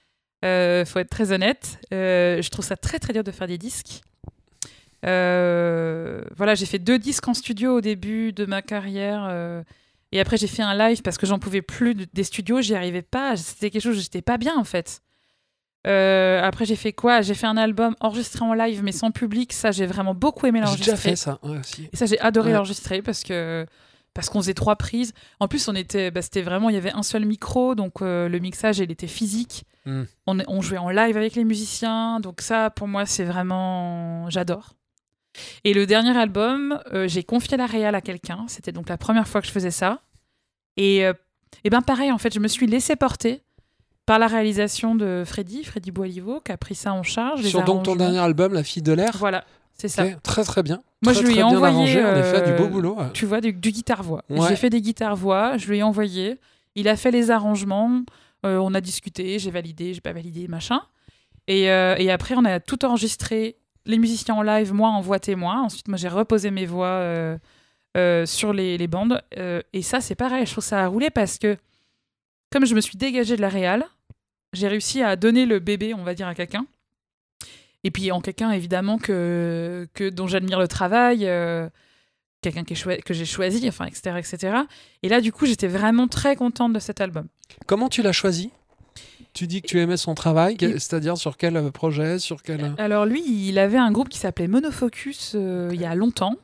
Faut être très honnête. Je trouve ça très très dur de faire des disques. Voilà, j'ai fait deux disques en studio au début de ma carrière. et après, j'ai fait un live parce que j'en pouvais plus de- des studios. J'y arrivais pas. C'était quelque chose j'étais pas bien en fait. Euh, après, j'ai fait quoi? J'ai fait un album enregistré en live mais sans public. Ça, j'ai vraiment beaucoup aimé J'ai l'enregistrer. déjà fait ça ouais, aussi. Et ça, j'ai adoré Ouais. l'enregistrer parce que parce qu'on faisait trois prises. En plus, on était, bah, c'était vraiment, il y avait un seul micro, donc euh, le mixage, il était physique. Mm. On, on jouait en live avec les musiciens, donc ça, pour moi, c'est vraiment, j'adore. Et le dernier album, euh, j'ai confié la réal à quelqu'un. C'était donc la première fois que je faisais ça. Et, euh, et ben pareil, en fait, je me suis laissé porter par la réalisation de Freddy, Freddy Boilivo, qui a pris ça en charge. Sur donc ton dernier album, La fille de l'air. Voilà, c'est ça. Très très bien. Moi, Très, je lui ai envoyé, arrangé, en effet, du beau euh, boulot. tu vois, du, du guitare-voix. Ouais. J'ai fait des guitares-voix, je lui ai envoyé. Il a fait les arrangements, euh, on a discuté, j'ai validé, j'ai pas validé, machin. Et, euh, et après, on a tout enregistré, les musiciens en live, moi en voix témoin. Ensuite, moi, j'ai reposé mes voix euh, euh, sur les, les bandes. Euh, et ça, c'est pareil, je trouve ça a roulé parce que, comme je me suis dégagée de la réal, j'ai réussi à donner le bébé, on va dire, à quelqu'un. Et puis en quelqu'un, évidemment, que, que, dont j'admire le travail, euh, quelqu'un que j'ai choisi, enfin, etc., etc. Et là, du coup, j'étais vraiment très contente de cet album. Comment tu l'as choisi? Tu dis que tu aimais son travail, c'est-à-dire sur quel euh, projet, sur quel. euh, Alors lui, il avait un groupe qui s'appelait Monofocus euh, il y a longtemps.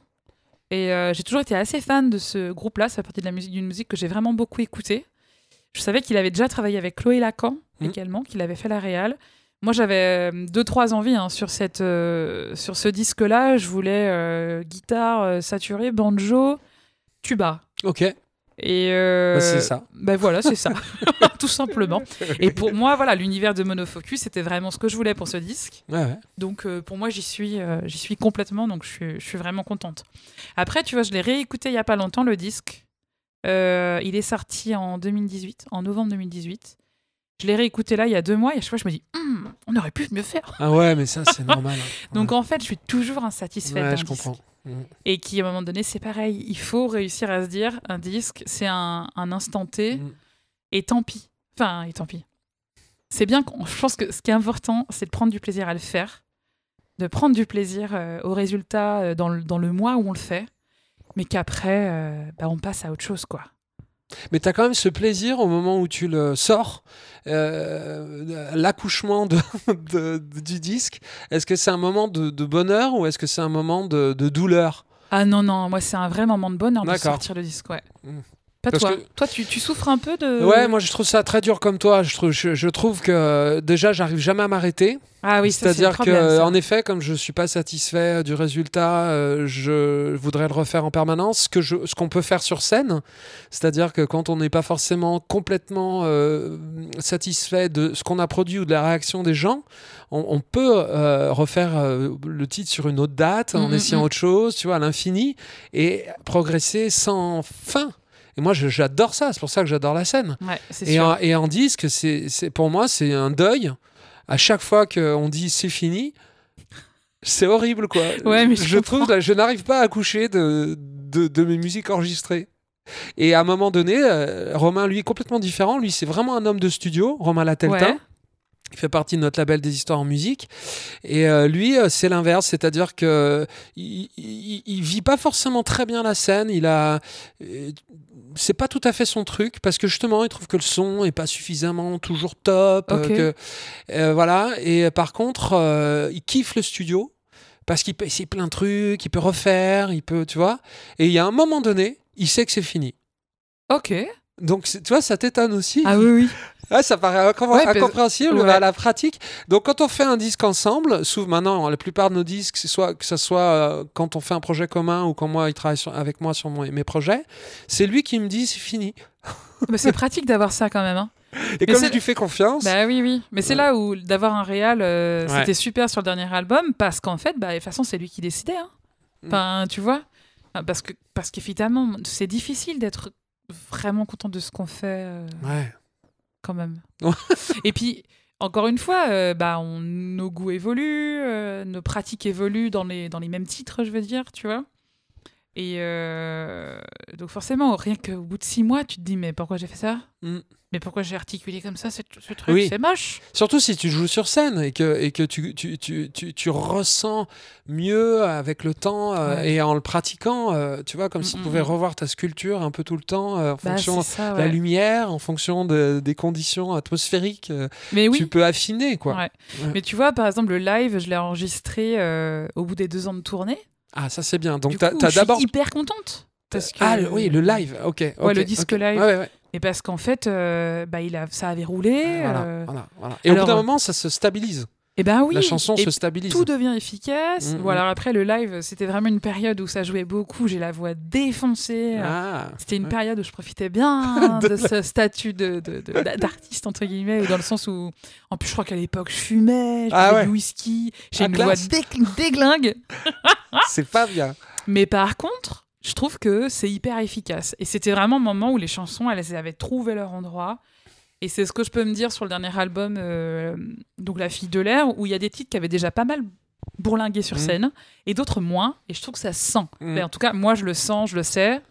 Et euh, j'ai toujours été assez fan de ce groupe-là. Ça fait partie de la musique, d'une musique que j'ai vraiment beaucoup écoutée. Je savais qu'il avait déjà travaillé avec Chloé Lacan Mhm. également, qu'il avait fait la réal. Moi, j'avais euh, deux, trois envies hein, sur, cette, euh, sur ce disque-là. Je voulais euh, guitare saturée, banjo, tuba. Ok, Et euh, bah, c'est ça. Ben voilà, c'est ça, *laughs* *laughs* tout simplement. Et pour moi, voilà, l'univers de Monofocus, c'était vraiment ce que je voulais pour ce disque. Ouais, ouais. Donc pour moi, j'y suis, j'y suis complètement, donc je suis, je suis vraiment contente. Après, tu vois, je l'ai réécouté il y a pas longtemps, le disque. Euh, il est sorti en 2018, en novembre 2018. Je l'ai réécouté là il y a deux mois et à chaque fois, je me dis, Hum, on aurait pu mieux faire. Ah ouais, mais ça, c'est normal. hein. *laughs* Donc Ouais. en fait, je suis toujours insatisfaite. Ouais, je disque. comprends. Mhm. Et qui, à un moment donné, c'est pareil. Il faut réussir à se dire, un disque, c'est un, un instant T. Mhm. Et tant pis. Enfin, et tant pis. C'est bien, qu'on- je pense que ce qui est important, c'est de prendre du plaisir à le faire. de prendre du plaisir euh, au résultat euh, dans, le, dans le mois où on le fait, mais qu'après, euh, bah, on passe à autre chose, quoi. Mais tu as quand même ce plaisir au moment où tu le sors, euh, l'accouchement de, *laughs* de- du disque. Est-ce que c'est un moment de, bonheur ou est-ce que c'est un moment de, douleur? Ah non, non, moi, c'est un vrai moment de bonheur de sortir le disque, ouais. Mm. Pas Parce toi. que- Toi, tu, tu souffres un peu de... Ouais, moi je trouve ça très dur comme toi. Je trouve, je, je trouve que euh, déjà j'arrive jamais à m'arrêter. Ah oui, C'est-à-dire que, en effet, comme je suis pas satisfait du résultat, euh, je voudrais le refaire en permanence. Ce que je, ce qu'on peut faire sur scène, c'est-à-dire que quand on n'est pas forcément complètement euh, satisfait de ce qu'on a produit ou de la réaction des gens, on, on peut euh, refaire euh, le titre sur une autre date en Mhm, essayant mhm. autre chose, tu vois, à l'infini, et progresser sans fin. Et moi, j'adore ça. C'est pour ça que j'adore la scène. Ouais, Et en, et en disque, c'est, pour moi, c'est un deuil. À chaque fois qu'on dit c'est fini, c'est horrible, quoi. Ouais, mais je trouve, je n'arrive pas à coucher de, de, de mes musiques enregistrées. Et à un moment donné, euh, Romain, lui, est complètement différent. Lui, c'est vraiment un homme de studio, Romain Lateltin. Ouais. Il fait partie de notre label des histoires en musique. Et euh, lui, euh, c'est l'inverse, c'est-à-dire que il, il, il vit pas forcément très bien la scène. Il a, c'est pas tout à fait son truc parce que justement, il trouve que le son est pas suffisamment toujours top. euh, que, euh, voilà. Et euh, par contre, euh, il kiffe le studio parce qu'il peut essayer plein de trucs, il peut refaire, il peut, tu vois. Et il y a un moment donné, il sait que c'est fini. Ok. Donc, tu vois, ça t'étonne aussi. Ah oui, oui. *laughs* Ça paraît Ouais, incompréhensible ouais. mais à la pratique. Donc, quand on fait un disque ensemble, souvent maintenant, la plupart de nos disques, soit que ce soit euh, quand on fait un projet commun ou quand moi il travaille sur- avec moi sur mon- mes projets, c'est lui qui me dit c'est fini. *laughs* Mais c'est pratique d'avoir ça quand même. Hein. Et Mais comme je lui fais confiance, Bah oui, oui. Mais c'est là où d'avoir un réal, euh, c'était super sur le dernier album parce qu'en fait, bah, de toute façon, c'est lui qui décidait. hein. Mm. Enfin, tu vois Parce que parce qu'évidemment, c'est difficile d'être vraiment content de ce qu'on fait euh, ouais. quand même. *laughs* Et puis, encore une fois, euh, bah, on, nos goûts évoluent, euh, nos pratiques évoluent dans les, dans les mêmes titres, je veux dire, tu vois. Et euh, donc forcément, rien qu'au bout de six mois, tu te dis, mais pourquoi j'ai fait ça? Mm. Mais pourquoi j'ai articulé comme ça ce, ce truc? Oui. C'est moche. Surtout si tu joues sur scène et que, et que tu, tu, tu, tu, ressens mieux avec le temps euh, Ouais. et en le pratiquant, euh, tu vois, comme Mm, si tu mm, pouvais revoir ta sculpture un peu tout le temps euh, en Bah, fonction de la lumière, en fonction de- des conditions atmosphériques. Mais oui. Tu peux affiner, quoi. Ouais. Mais tu vois, par exemple, le live, je l'ai enregistré au bout des deux ans de tournée. Ah, ça c'est bien. Donc, tu as, d'abord. hyper contente. Parce que... Ah, le- oui, le live, ok. Ouais, ok, le disque live. Ouais, ouais, ouais. Et parce qu'en fait, euh, bah, il a, ça avait roulé. Voilà, euh, voilà, voilà. Et au bout d'un euh, moment, ça se stabilise. Et ben oui. La chanson et se stabilise. tout devient efficace. Mm, Bon, alors après, le live, c'était vraiment une période où ça jouait beaucoup. J'ai la voix défoncée. Ah, C'était une ouais. période où je profitais bien *laughs* De de, ce statut de- de- d'artiste, entre guillemets, dans le sens où, en plus, je crois qu'à l'époque, je fumais, je Ah buvais ouais. du whisky, j'ai Ah, une classe. voix dégl- déglingue. *laughs* C'est pas bien. Mais par contre, je trouve que c'est hyper efficace. Et c'était vraiment un moment où les chansons, elles avaient trouvé leur endroit. Et c'est ce que je peux me dire sur le dernier album, euh, donc La fille de l'air, où il y a des titres qui avaient déjà pas mal bourlingué sur Mhm. scène, et d'autres moins. Et je trouve que ça se sent. Mais en tout cas, moi, je le sens, je le sais.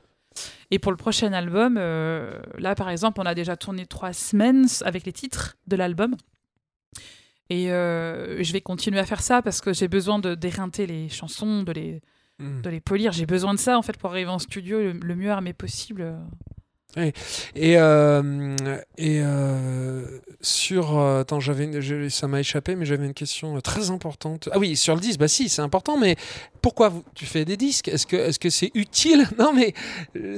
Et pour le prochain album, euh, là, par exemple, on a déjà tourné trois semaines avec les titres de l'album. Et euh, je vais continuer à faire ça parce que j'ai besoin de d'éreinter les chansons, de les, Mm. de les polir. J'ai besoin de ça en fait pour arriver en studio le, le mieux armé possible. Et, euh, et euh, sur. euh, attends, j'avais, ça m'a échappé, mais j'avais une question très importante. Ah oui, sur le disque, bah si, c'est important, mais pourquoi vous- tu fais des disques? Est-ce que, est-ce que c'est utile? *laughs* Non, mais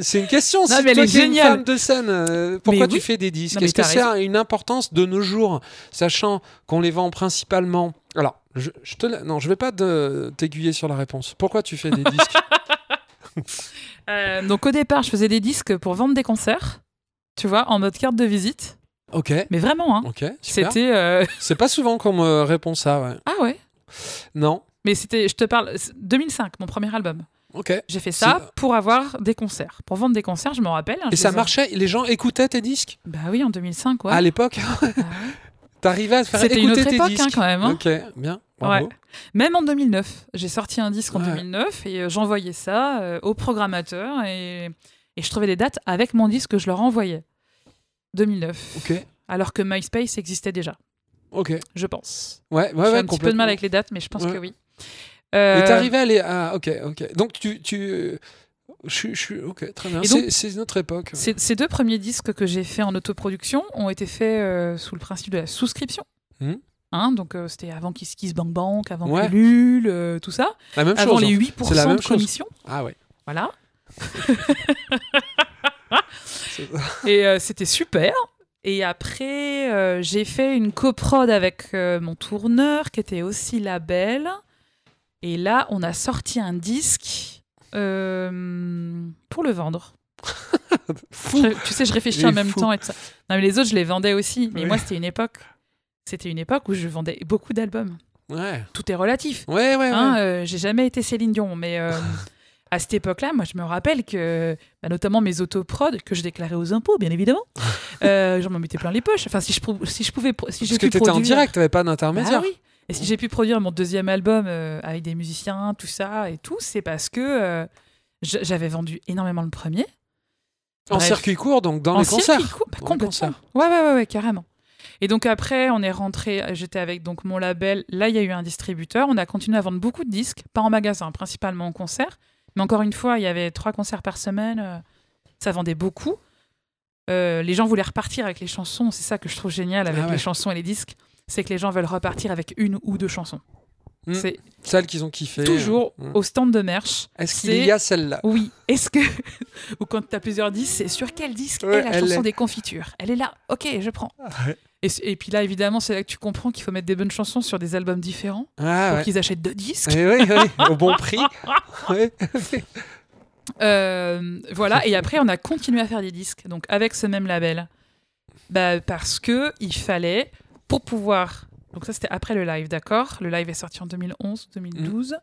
c'est une question. Non, si mais elle toi est es une femme de scène, pourquoi Mais tu oui. fais des disques? Est-ce que c'est raison. une importance de nos jours, sachant qu'on les vend principalement? Alors, je, je te, non, je vais pas t'aiguiller sur la réponse. Pourquoi tu fais des disques? *laughs* *laughs* Euh, donc au départ, je faisais des disques pour vendre des concerts, tu vois, en mode carte de visite. Ok, Mais vraiment, hein. ok, super. C'était euh, *laughs* C'est pas souvent qu'on me répond ça, ouais. ah ouais. Non, Mais c'était, je te parle, c'est 2005, mon premier album. ok. J'ai fait ça pour avoir des concerts, pour vendre des concerts. Je me rappelle. hein, Et je ça les marchait Les gens écoutaient tes disques? Bah oui, en 2005, ouais. À l'époque Bah *laughs* ouais. T'arrivais à te faire C'était une écouter autre tes époque, disques hein, quand même. hein. Ok, bien, bravo. Ouais. Même en 2009, j'ai sorti un disque en Ouais. 2009 et euh, j'envoyais ça euh, au programmateur et, et je trouvais des dates avec mon disque que je leur envoyais. 2009. Ok, Alors que MySpace existait déjà, ok. je pense. Ouais, ouais, j'ai un petit peu de mal avec les dates, mais je pense que oui. Euh, Et t'arrivais à aller. Ah, ok, ok. Donc tu. tu... Je suis-. Ok, très bien. C'est notre époque. Ces, deux premiers disques que j'ai faits en autoproduction ont été faits euh, sous le principe de la souscription. Hein, donc euh, c'était avant Kiss Kiss Bang Bang, avant Ouais. Ulule, euh, tout ça. La même avant chose. les hein. 8% C'est la même de chose. commission. Ah ouais. Voilà. *laughs* Et c'était super. Et après, j'ai fait une coprod avec mon tourneur qui était aussi label. Et là, on a sorti un disque euh, pour le vendre. *laughs* Je- tu sais, je réfléchis en même fou. temps et tout ça. Non, mais les autres, je les vendais aussi. Mais Oui. moi, c'était une époque. C'était une époque où je vendais beaucoup d'albums. Ouais. Tout est relatif. Ouais, ouais, ouais. Hein, euh, j'ai jamais été Céline Dion, mais euh, *laughs* à cette époque-là, moi, je me rappelle que, bah, notamment mes autoprods que je déclarais aux impôts, bien évidemment, *laughs* euh, j'en m'en mettais plein les poches. Enfin, si je, si je pouvais, si Parce que t'étais en direct, t'avais pas Ah d'intermédiaire. oui. Et si j'ai pu produire mon deuxième album euh, avec des musiciens, tout ça et tout, c'est parce que euh, j'avais vendu énormément le premier. En Bref. circuit court, donc dans en les concerts. circuit court, bah, complètement. concerts. Ouais, ouais, ouais, ouais, carrément. Et donc après, on est rentré, j'étais avec donc mon label. Là, il y a eu un distributeur. On a continué à vendre beaucoup de disques, pas en magasin, principalement en concert. Mais encore une fois, il y avait trois concerts par semaine. euh, ça vendait beaucoup. Euh, les gens voulaient repartir avec les chansons. C'est ça que je trouve génial avec Ah ouais. les chansons et les disques. C'est que les gens veulent repartir avec une ou deux chansons. Mm. C'est Celles qu'ils ont kiffé. toujours Mm. au stand de merch. Est-ce qu'il y a celle-là? Oui. Est-ce que. *laughs* Ou quand tu as plusieurs disques, c'est sur quel disque Ouais, est la chanson est. des confitures? Elle est là. Ok, je prends. Et, c- et puis là, évidemment, c'est là que tu comprends qu'il faut mettre des bonnes chansons sur des albums différents Ah pour ouais. qu'ils achètent deux disques. Eh oui, oui, au bon prix. *laughs* Euh, voilà. Et après, on a continué à faire des disques, donc avec ce même label, bah, parce que il fallait pour pouvoir. Donc ça, c'était après le live, d'accord? Le live est sorti en 2011, 2012.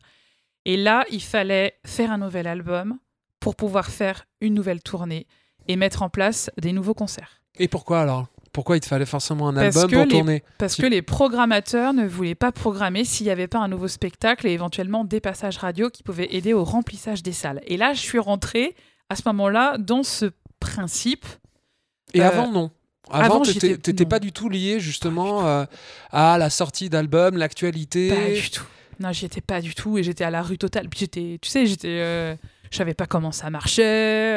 Et là, il fallait faire un nouvel album pour pouvoir faire une nouvelle tournée et mettre en place des nouveaux concerts. Et pourquoi alors? Pourquoi il te fallait forcément un Parce album pour les- tourner? Parce Tu- que les programmateurs ne voulaient pas programmer s'il n'y avait pas un nouveau spectacle et éventuellement des passages radio qui pouvaient aider au remplissage des salles. Et là, je suis rentrée à ce moment-là dans ce principe. Et Euh, avant, non? Avant, t'étais non. pas du tout lié justement euh, à la sortie d'album, l'actualité. Pas du tout. Non, j'y étais pas du tout et j'étais à la rue totale. Puis j'étais, tu sais, j'étais, euh, je savais pas comment ça marchait.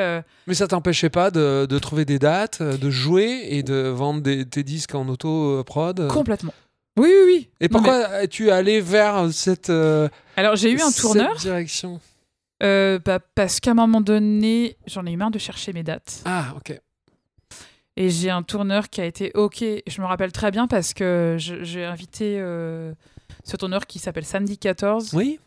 euh, Mais ça t'empêchait pas de, de trouver des dates, euh, de jouer et de vendre des, tes disques en auto-prod complètement. Oui, oui, oui. Et Non, pourquoi es-tu allé vers cette, euh, Alors j'ai eu un cette tourneur direction? euh, bah, parce qu'à un moment donné, j'en ai eu marre de chercher mes dates. Ah, ok. Et j'ai un tourneur qui a été OK. Je me rappelle très bien parce que j'ai invité euh, ce tourneur qui s'appelle Samedi 14. Oui,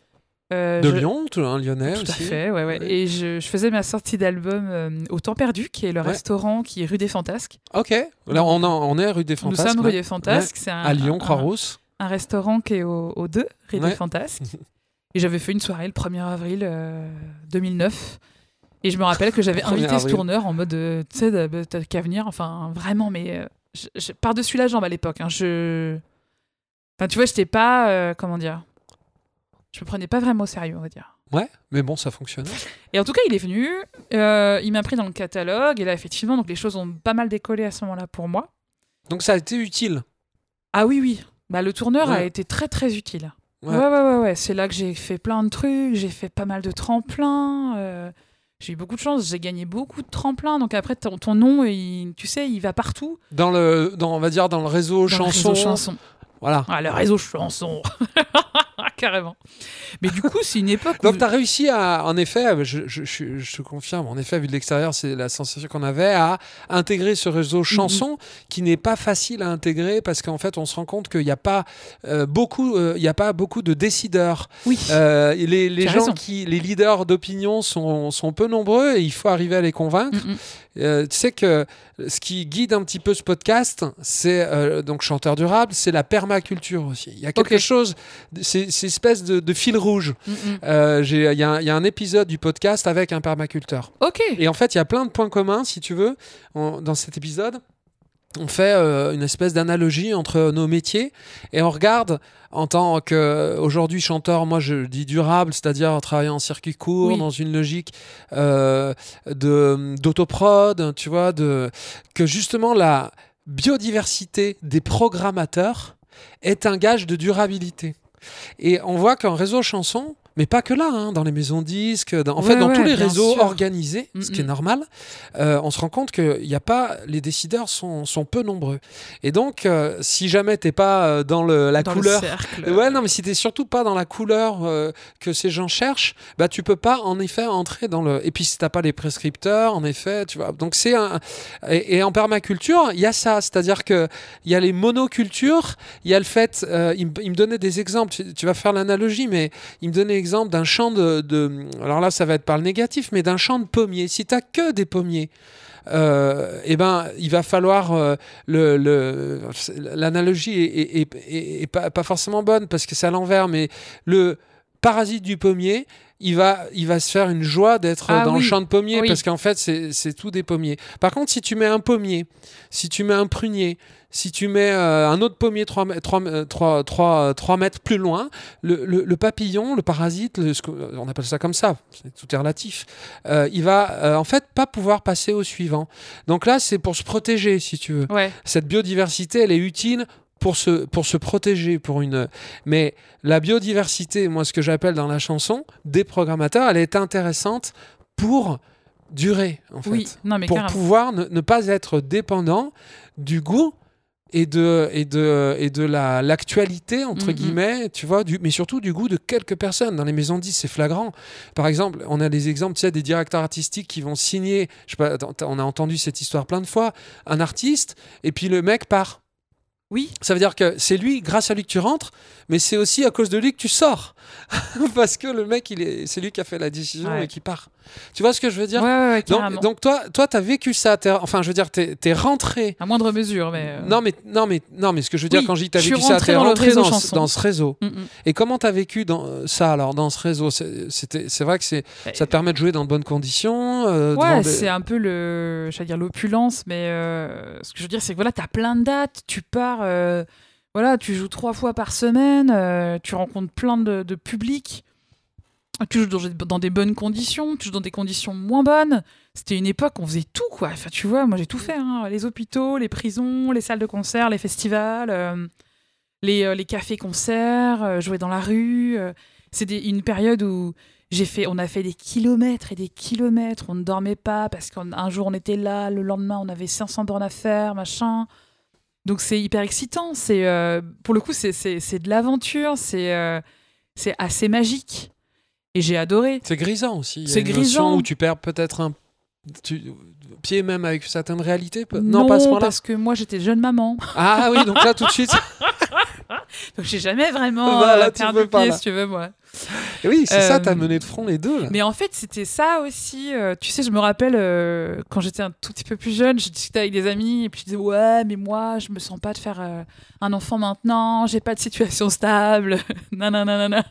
Euh, de je- Lyon, tout, un lyonnais Tout à fait, ouais, ouais. Ouais. Et je, je faisais ma sortie d'album euh, au Temps Perdu, qui est le Ouais. restaurant qui est rue des Fantasques. Ok, là on, est rue des Nous Fantasmes. sommes rue des Fantasques. C'est À Lyon, Croix-Rousse. Un, restaurant qui est au, au 2, rue des Fantasques. *laughs* Et j'avais fait une soirée le 1er avril euh, 2009. Et je me rappelle que j'avais 1er invité ce tourneur en mode, euh, tu sais, t'as qu'à venir. Enfin, vraiment, mais euh, par-dessus la jambe à l'époque. hein, je... Enfin, tu vois, j'étais pas. euh, comment dire Je me prenais pas vraiment au sérieux, on va dire. Ouais, mais bon, ça fonctionnait. Et en tout cas, il est venu, euh, il m'a pris dans le catalogue, et là, effectivement, donc les choses ont pas mal décollé à ce moment-là pour moi. Donc ça a été utile. Ah oui, oui. Bah, le tourneur a été très, très utile. Ouais. Ouais, ouais, ouais, ouais. C'est là que j'ai fait plein de trucs, j'ai fait pas mal de tremplins. euh, j'ai eu beaucoup de chance, j'ai gagné beaucoup de tremplins. Donc après, ton, ton nom, il- tu sais, il va partout. Dans le, dans, on va dire dans le réseau Dans le chanson. réseau chanson. Voilà. Ah, le réseau chanson. *laughs* Carrément. Mais du coup, c'est une époque où... Donc tu as réussi à, en effet, je, je, je, je te confirme, en effet, vu de l'extérieur, c'est la sensation qu'on avait, à intégrer ce réseau chanson qui n'est pas facile à intégrer parce qu'en fait, on se rend compte qu'il n'y a pas euh, beaucoup, euh, il y a pas beaucoup de décideurs. Oui. Euh, les gens raison. qui, les leaders d'opinion sont, sont peu nombreux et il faut arriver à les convaincre. Mm, tu sais que ce qui guide un petit peu ce podcast, c'est donc chanteur durable, c'est la permaculture aussi. Il y a quelque chose, c'est espèce de, de fil rouge. Mm, mm. Euh, Il y, a un- il y a un épisode du podcast avec un permaculteur. Ok. Et en fait, il y a plein de points communs, si tu veux, dans cet épisode. On fait euh, une espèce d'analogie entre nos métiers et on regarde en tant qu'aujourd'hui chanteur, moi je dis durable, c'est-à-dire en travaillant en circuit court, Oui. dans une logique euh, d'autoprod, tu vois, de, que justement la biodiversité des programmateurs est un gage de durabilité. Et on voit qu'en réseau chanson, mais pas que là, hein, dans les maisons disques, dans- en fait, dans ouais, tous les réseaux sûr. organisés, ce qui est Mm, mm. normal, euh, on se rend compte que y a pas, les décideurs sont, sont peu nombreux. Et donc, euh, si jamais t'es pas euh, dans le, la Dans couleur. le cercle. Ouais, non, mais si t'es surtout pas dans la couleur euh, que ces gens cherchent, bah tu peux pas en effet entrer dans le. Et puis si t'as pas les prescripteurs, en effet, tu vois. Donc c'est un. Et, et en permaculture, il y a ça, c'est-à-dire que il y a les monocultures, il y a le fait. il, me- il me donnait des exemples. Tu, tu vas faire l'analogie, mais il me donnait l'exemple d'un champ de, de- Alors là, ça va être par le négatif, mais d'un champ de pommiers. Si t'as que des pommiers. Euh, eh ben, il va falloir euh, le, le- l'analogie est- est- est- est pas, pas forcément bonne parce que c'est à l'envers, mais le parasite du pommier, il va, il va se faire une joie d'être Ah dans le champ de pommiers Oui. parce qu'en fait, c'est tout des pommiers. Par contre, si tu mets un pommier, si tu mets un prunier, si tu mets euh, un autre pommier 3, mètres plus loin, le, le- le papillon, le parasite, le- on appelle ça comme ça, tout est relatif, euh, il va euh, en fait pas pouvoir passer au suivant. Donc là, c'est pour se protéger, si tu veux Ouais. cette biodiversité, elle est utile pour se, pour se protéger. Pour une... Mais la biodiversité, moi, ce que j'appelle dans la chanson, des programmateurs, elle est intéressante pour durer, en fait. Oui, non mais pour carrément. pouvoir ne, ne pas être dépendant du goût et de, et de, et de la, l'actualité, entre Mhm. guillemets, tu vois, du, mais surtout du goût de quelques personnes. Dans les maisons 10, c'est flagrant. Par exemple, on a des exemples, tu sais, des directeurs artistiques qui vont signer, je sais pas, on a entendu cette histoire plein de fois, un artiste, et puis le mec part. Oui, Ça veut dire que c'est lui, grâce à lui que tu rentres, mais c'est aussi à cause de lui que tu sors. *laughs* Parce que le mec, il est, c'est lui qui a fait la décision Ouais. et qui part. Tu vois ce que je veux dire ouais, ouais, donc, donc toi, toi, t'as vécu ça. t'es- Enfin, je veux dire, t'es, t'es rentré. à moindre mesure, mais. euh, Non mais, non mais, non mais ce que je veux dire Oui, quand je dis t'as vécu ça, t'es rentré réseau dans, dans ce réseau. mm, mm. Et comment t'as vécu dans ça alors dans ce réseau? C'est- C'était, c'est vrai que c'est, Bah, ça te permet de jouer dans de bonnes conditions. euh, Ouais, des- c'est un peu le, j'allais dire l'opulence, mais euh, ce que je veux dire, c'est que voilà, t'as plein de dates, tu pars, euh, voilà, tu joues trois fois par semaine, euh, tu rencontres plein de, de publics, tu joues dans, des bonnes conditions, tu joues dans des conditions moins bonnes. C'était une époque, on faisait tout, quoi. Enfin, tu vois, moi j'ai tout fait, hein. les hôpitaux, les prisons, les salles de concert, les festivals, euh, les, euh, cafés-concerts, jouer dans la rue. C'est une période où j'ai fait, on a fait des kilomètres et des kilomètres, on ne dormait pas parce qu'un jour on était là, le lendemain on avait 500 bornes à faire, machin. Donc c'est hyper excitant. C'est euh, pour le coup c'est de l'aventure, c'est euh, c'est assez magique et j'ai adoré. C'est grisant aussi. C'est grisant. où tu perds peut-être un tu, pied même avec certaines réalités. peut- Non, pas à ce moment-là. parce que moi j'étais jeune maman, Ah oui, donc là tout de suite. *laughs* *laughs* donc j'ai jamais vraiment Bah, là, euh, tu perdu pas, pied là. si tu veux moi. oui, c'est ça, Euh, t'as mené de front les deux. là. Mais en fait, c'était ça aussi. euh, tu sais, je me rappelle euh, quand j'étais un tout petit peu plus jeune, je discutais avec des amis et puis je disais Ouais, mais moi, je me sens pas de faire euh, un enfant maintenant, j'ai pas de situation stable. *laughs* Nanana.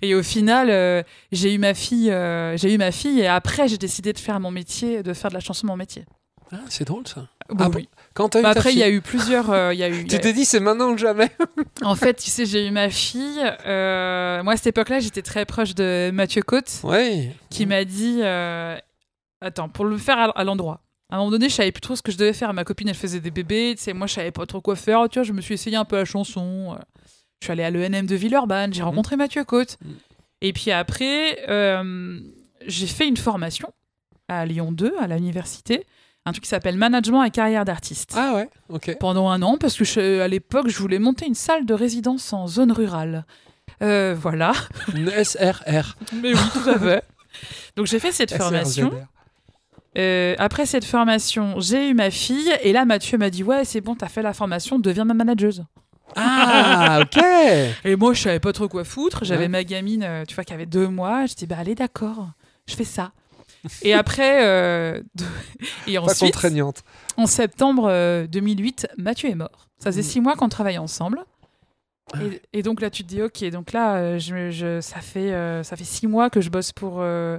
Et au final, euh, j'ai eu ma fille, euh, j'ai eu ma fille et après, j'ai décidé de faire mon métier, de faire de la chanson mon métier. Ah, c'est drôle ça. Bon, Ah oui. Quand eu Bah, ta après, il y a eu plusieurs. euh, y a eu, *laughs* tu t'es dit c'est maintenant ou jamais. *laughs* En fait, tu sais, j'ai eu ma fille. euh, moi, à cette époque-là, j'étais très proche de Mathieu Côte. Ouais. qui m'a dit euh, Attends, pour le faire à, l'endroit. À un moment donné, je savais plus trop ce que je devais faire. Ma copine, elle faisait des bébés. Tu sais, moi, je savais pas trop quoi faire. Tu vois, je me suis essayé un peu la chanson. euh. Je suis allée à l'ENM de Villeurbanne. J'ai rencontré Mathieu Côte. Mhm. Et puis après, j'ai fait une formation à Lyon 2, à l'université. Un truc qui s'appelle Management et carrière d'artiste. Ah ouais. Ok. Pendant un an, parce que je- à l'époque, je voulais monter une salle de résidence en zone rurale. Euh, voilà. Une SRR. Mais oui, tout à fait. Donc j'ai fait cette formation. Euh, après cette formation, j'ai eu ma fille et là Mathieu m'a dit ouais c'est bon t'as fait la formation, deviens ma manageuse. Ah ok. *laughs* Et moi je savais pas trop quoi foutre, j'avais Ouais. ma gamine euh, tu vois qui avait deux mois, je dis bah allez d'accord, je fais ça. Et après euh, *laughs* et Pas ensuite contraignante. en septembre euh, 2008 Mathieu est mort. Ça faisait Mm. six mois qu'on travaillait ensemble. Ah. Et, et donc là tu te dis ok donc là euh, je, je- ça fait euh, ça fait six mois que je bosse pour euh,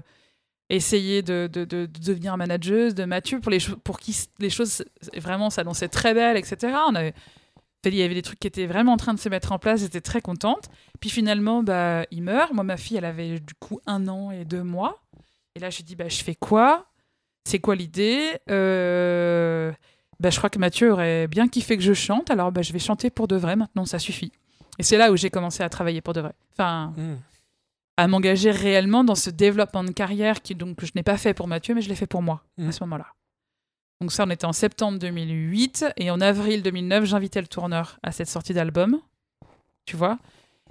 essayer de, de, de- de devenir manageuse de Mathieu pour les pour qui les choses vraiment s'annonçaient très belles etc on avait il y avait des trucs qui étaient vraiment en train de se mettre en place j'étais très contente puis finalement bah il meurt moi ma fille elle avait du coup un an et deux mois et là j'ai dit bah je fais quoi? C'est quoi l'idée? Euh, bah, je crois que Mathieu aurait bien kiffé que je chante alors bah, je vais chanter pour de vrai maintenant ça suffit Et c'est là où j'ai commencé à travailler pour de vrai. Enfin, Hmm. à m'engager réellement dans ce développement de carrière qui donc que je n'ai pas fait pour Mathieu, mais je l'ai fait pour moi à ce moment-là. Donc ça, on était en septembre 2008 et en avril 2009, j'invitais le tourneur à cette sortie d'album, tu vois.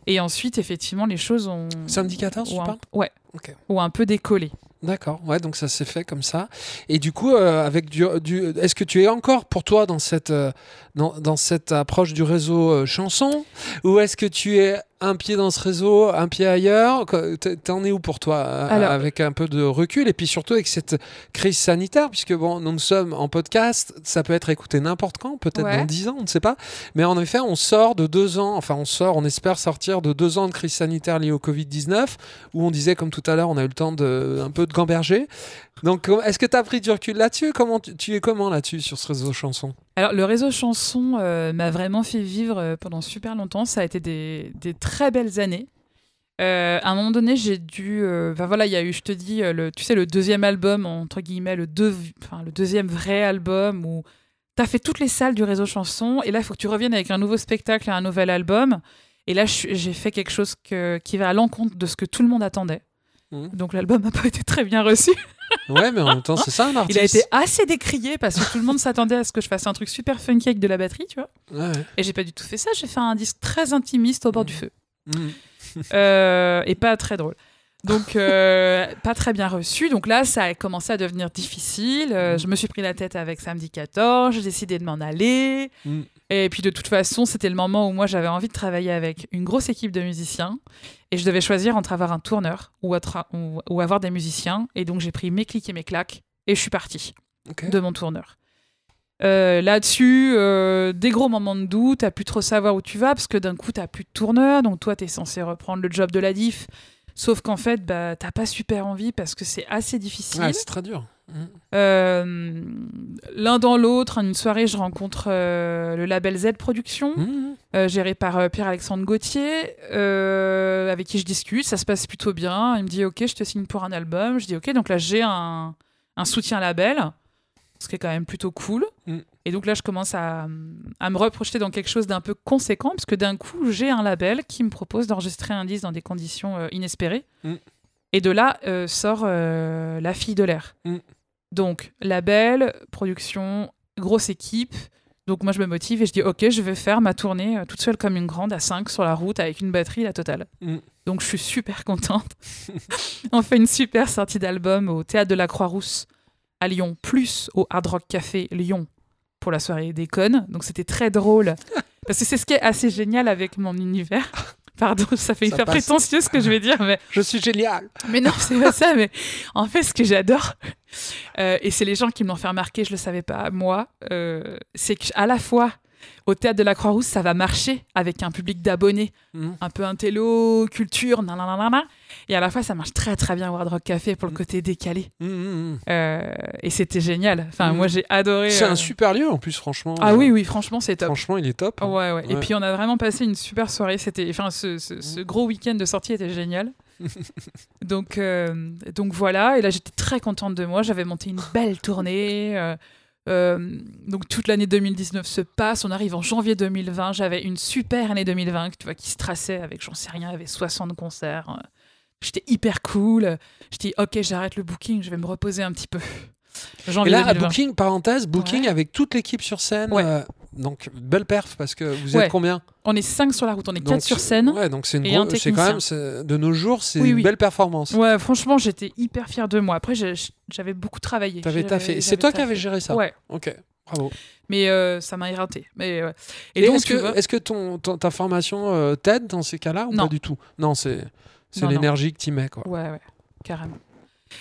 Et ensuite, effectivement, les choses ont Samedi 14, tu parles? Ouais, Ok. ont un peu décollé. D'accord, ouais, donc ça s'est fait comme ça. Et du coup, euh, avec du, du- est-ce que tu es encore pour toi dans cette, euh, dans, dans cette approche du réseau euh, chanson? Ou est-ce que tu es un pied dans ce réseau, un pied ailleurs T'en es où pour toi euh, Alors- Avec un peu de recul et puis surtout avec cette crise sanitaire, puisque bon, nous sommes en podcast, ça peut être écouté n'importe quand, peut-être Ouais. dans 10 ans, on ne sait pas. Mais en effet, on sort de deux ans, enfin on sort, on espère sortir de deux ans de crise sanitaire liée au Covid-19, où on disait, comme tout à l'heure, on a eu le temps de un peu de gamberger. Donc, est-ce que tu as pris du recul là-dessus? Comment tu, tu es comment là-dessus sur ce réseau chanson? Alors, le réseau chanson euh, m'a vraiment fait vivre euh, pendant super longtemps. Ça a été des, des très belles années. Euh, à un moment donné, j'ai dû. euh, Enfin voilà, il y a eu, je te dis, euh, le, tu sais, le deuxième album, entre guillemets, le, deux, le deuxième vrai album où tu as fait toutes les salles du réseau chanson. Et là, il faut que tu reviennes avec un nouveau spectacle et un nouvel album. Et là, j'ai fait quelque chose que, qui va à l'encontre de ce que tout le monde attendait. Mhm. Donc l'album n'a pas été très bien reçu. *laughs* Ouais, mais en même temps, c'est ça un Il a été assez décrié parce que tout le monde s'attendait à ce que je fasse un truc super funky avec de la batterie, tu vois. Ouais, ouais. Et j'ai pas du tout fait ça, j'ai fait un disque très intimiste au bord du feu. Mhm. *laughs* Euh, et pas très drôle. Donc, euh, pas très bien reçu. Donc là, ça a commencé à devenir difficile. Euh, je me suis pris la tête avec Samedi 14, j'ai décidé de m'en aller. Mm. Et puis, de toute façon, c'était le moment où moi, j'avais envie de travailler avec une grosse équipe de musiciens. Et je devais choisir entre avoir un tourneur ou, être- ou- ou avoir des musiciens. Et donc, j'ai pris mes clics et mes claques et je suis partie de mon tourneur. Euh, Là-dessus, euh, des gros moments de doute, t'as plus trop savoir où tu vas parce que d'un coup, t'as plus de tourneur, donc toi, t'es censé reprendre le job de la diff. Sauf qu'en fait, bah, t'as pas super envie parce que c'est assez difficile. Ouais, c'est très dur. Euh, L'un dans l'autre, une soirée, je rencontre euh, le label Z Productions, Mhm. euh, géré par Pierre-Alexandre Gauthier, avec qui je discute. Ça se passe plutôt bien. Il me dit Ok, je te signe pour un album. Je dis Ok, donc là, j'ai un, un soutien label, ce qui est quand même plutôt cool. Mm. Et donc là, je commence à, à me reprojeter dans quelque chose d'un peu conséquent, parce que d'un coup, j'ai un label qui me propose d'enregistrer un disque dans des conditions inespérées. Et de là euh, sort euh, La fille de l'air. Mm. Donc, label, production, grosse équipe. Donc moi, je me motive et je dis, OK, je vais faire ma tournée euh, toute seule comme une grande à 5 sur la route avec une batterie, la totale. Mm. Donc je suis super contente. *laughs* On fait une super sortie d'album au Théâtre de la Croix-Rousse à Lyon, plus au Hard Rock Café Lyon pour la soirée des connes. Donc c'était très drôle. *laughs* Parce que c'est ce qui est assez génial avec mon univers. Pardon, *laughs* ça fait Ça hyper passe. prétentieux ce que je vais dire, mais Je suis génial. mais non, c'est pas ça. Mais en fait, ce que j'adore, euh, et c'est les gens qui me l'ont fait remarquer, je le savais pas, moi, euh, c'est qu'à la fois, au théâtre de la Croix-Rousse, ça va marcher avec un public d'abonnés, Mhm. un peu intello, culture, nanana, et à la fois, ça marche très très bien au Hard Rock Café pour le Mm. côté décalé. Mhm, mhm. Euh, et c'était génial. Enfin, Mm. moi, j'ai adoré. C'est euh, un super lieu en plus, franchement. Ah oui, oui, franchement, c'est top. Franchement, il est top. hein. Ouais, ouais. Et puis on a vraiment passé une super soirée. C'était, enfin, ce, ce- ce gros week-end de sortie était génial. *laughs* donc, euh, donc voilà. Et là, j'étais très contente de moi. J'avais monté une belle tournée. euh, euh, donc toute l'année 2019 se passe. On arrive en janvier 2020. J'avais une super année 2020, tu vois, qui se traçait avec, j'en sais rien, avec 60 concerts. J'étais hyper cool. Je dis, ok, j'arrête le booking. Je vais me reposer un petit peu. Et là, à 2020. Booking, parenthèse, Booking Ouais. avec toute l'équipe sur scène. Ouais. euh, donc, belle perf parce que vous Ouais. êtes combien On est 5 sur la route. On est 4 Donc, sur scène. Ouais, donc c'est une c'est quand même de nos jours, c'est Oui, une oui. belle performance. Ouais, franchement, j'étais hyper fière de moi. Après, j'avais beaucoup travaillé. T'avais J'avais- taffé. C'est toi qui avais géré ça. Ouais, Ok. Bravo. mais euh, ça m'a éreinté. Mais euh, Et, et, donc, est-ce que, vois, est-ce que ton, ton- ta formation t'aide dans ces cas-là ou Non. pas du tout? Non, c'est c'est l'énergie que tu mets quoi. ouais, ouais, carrément.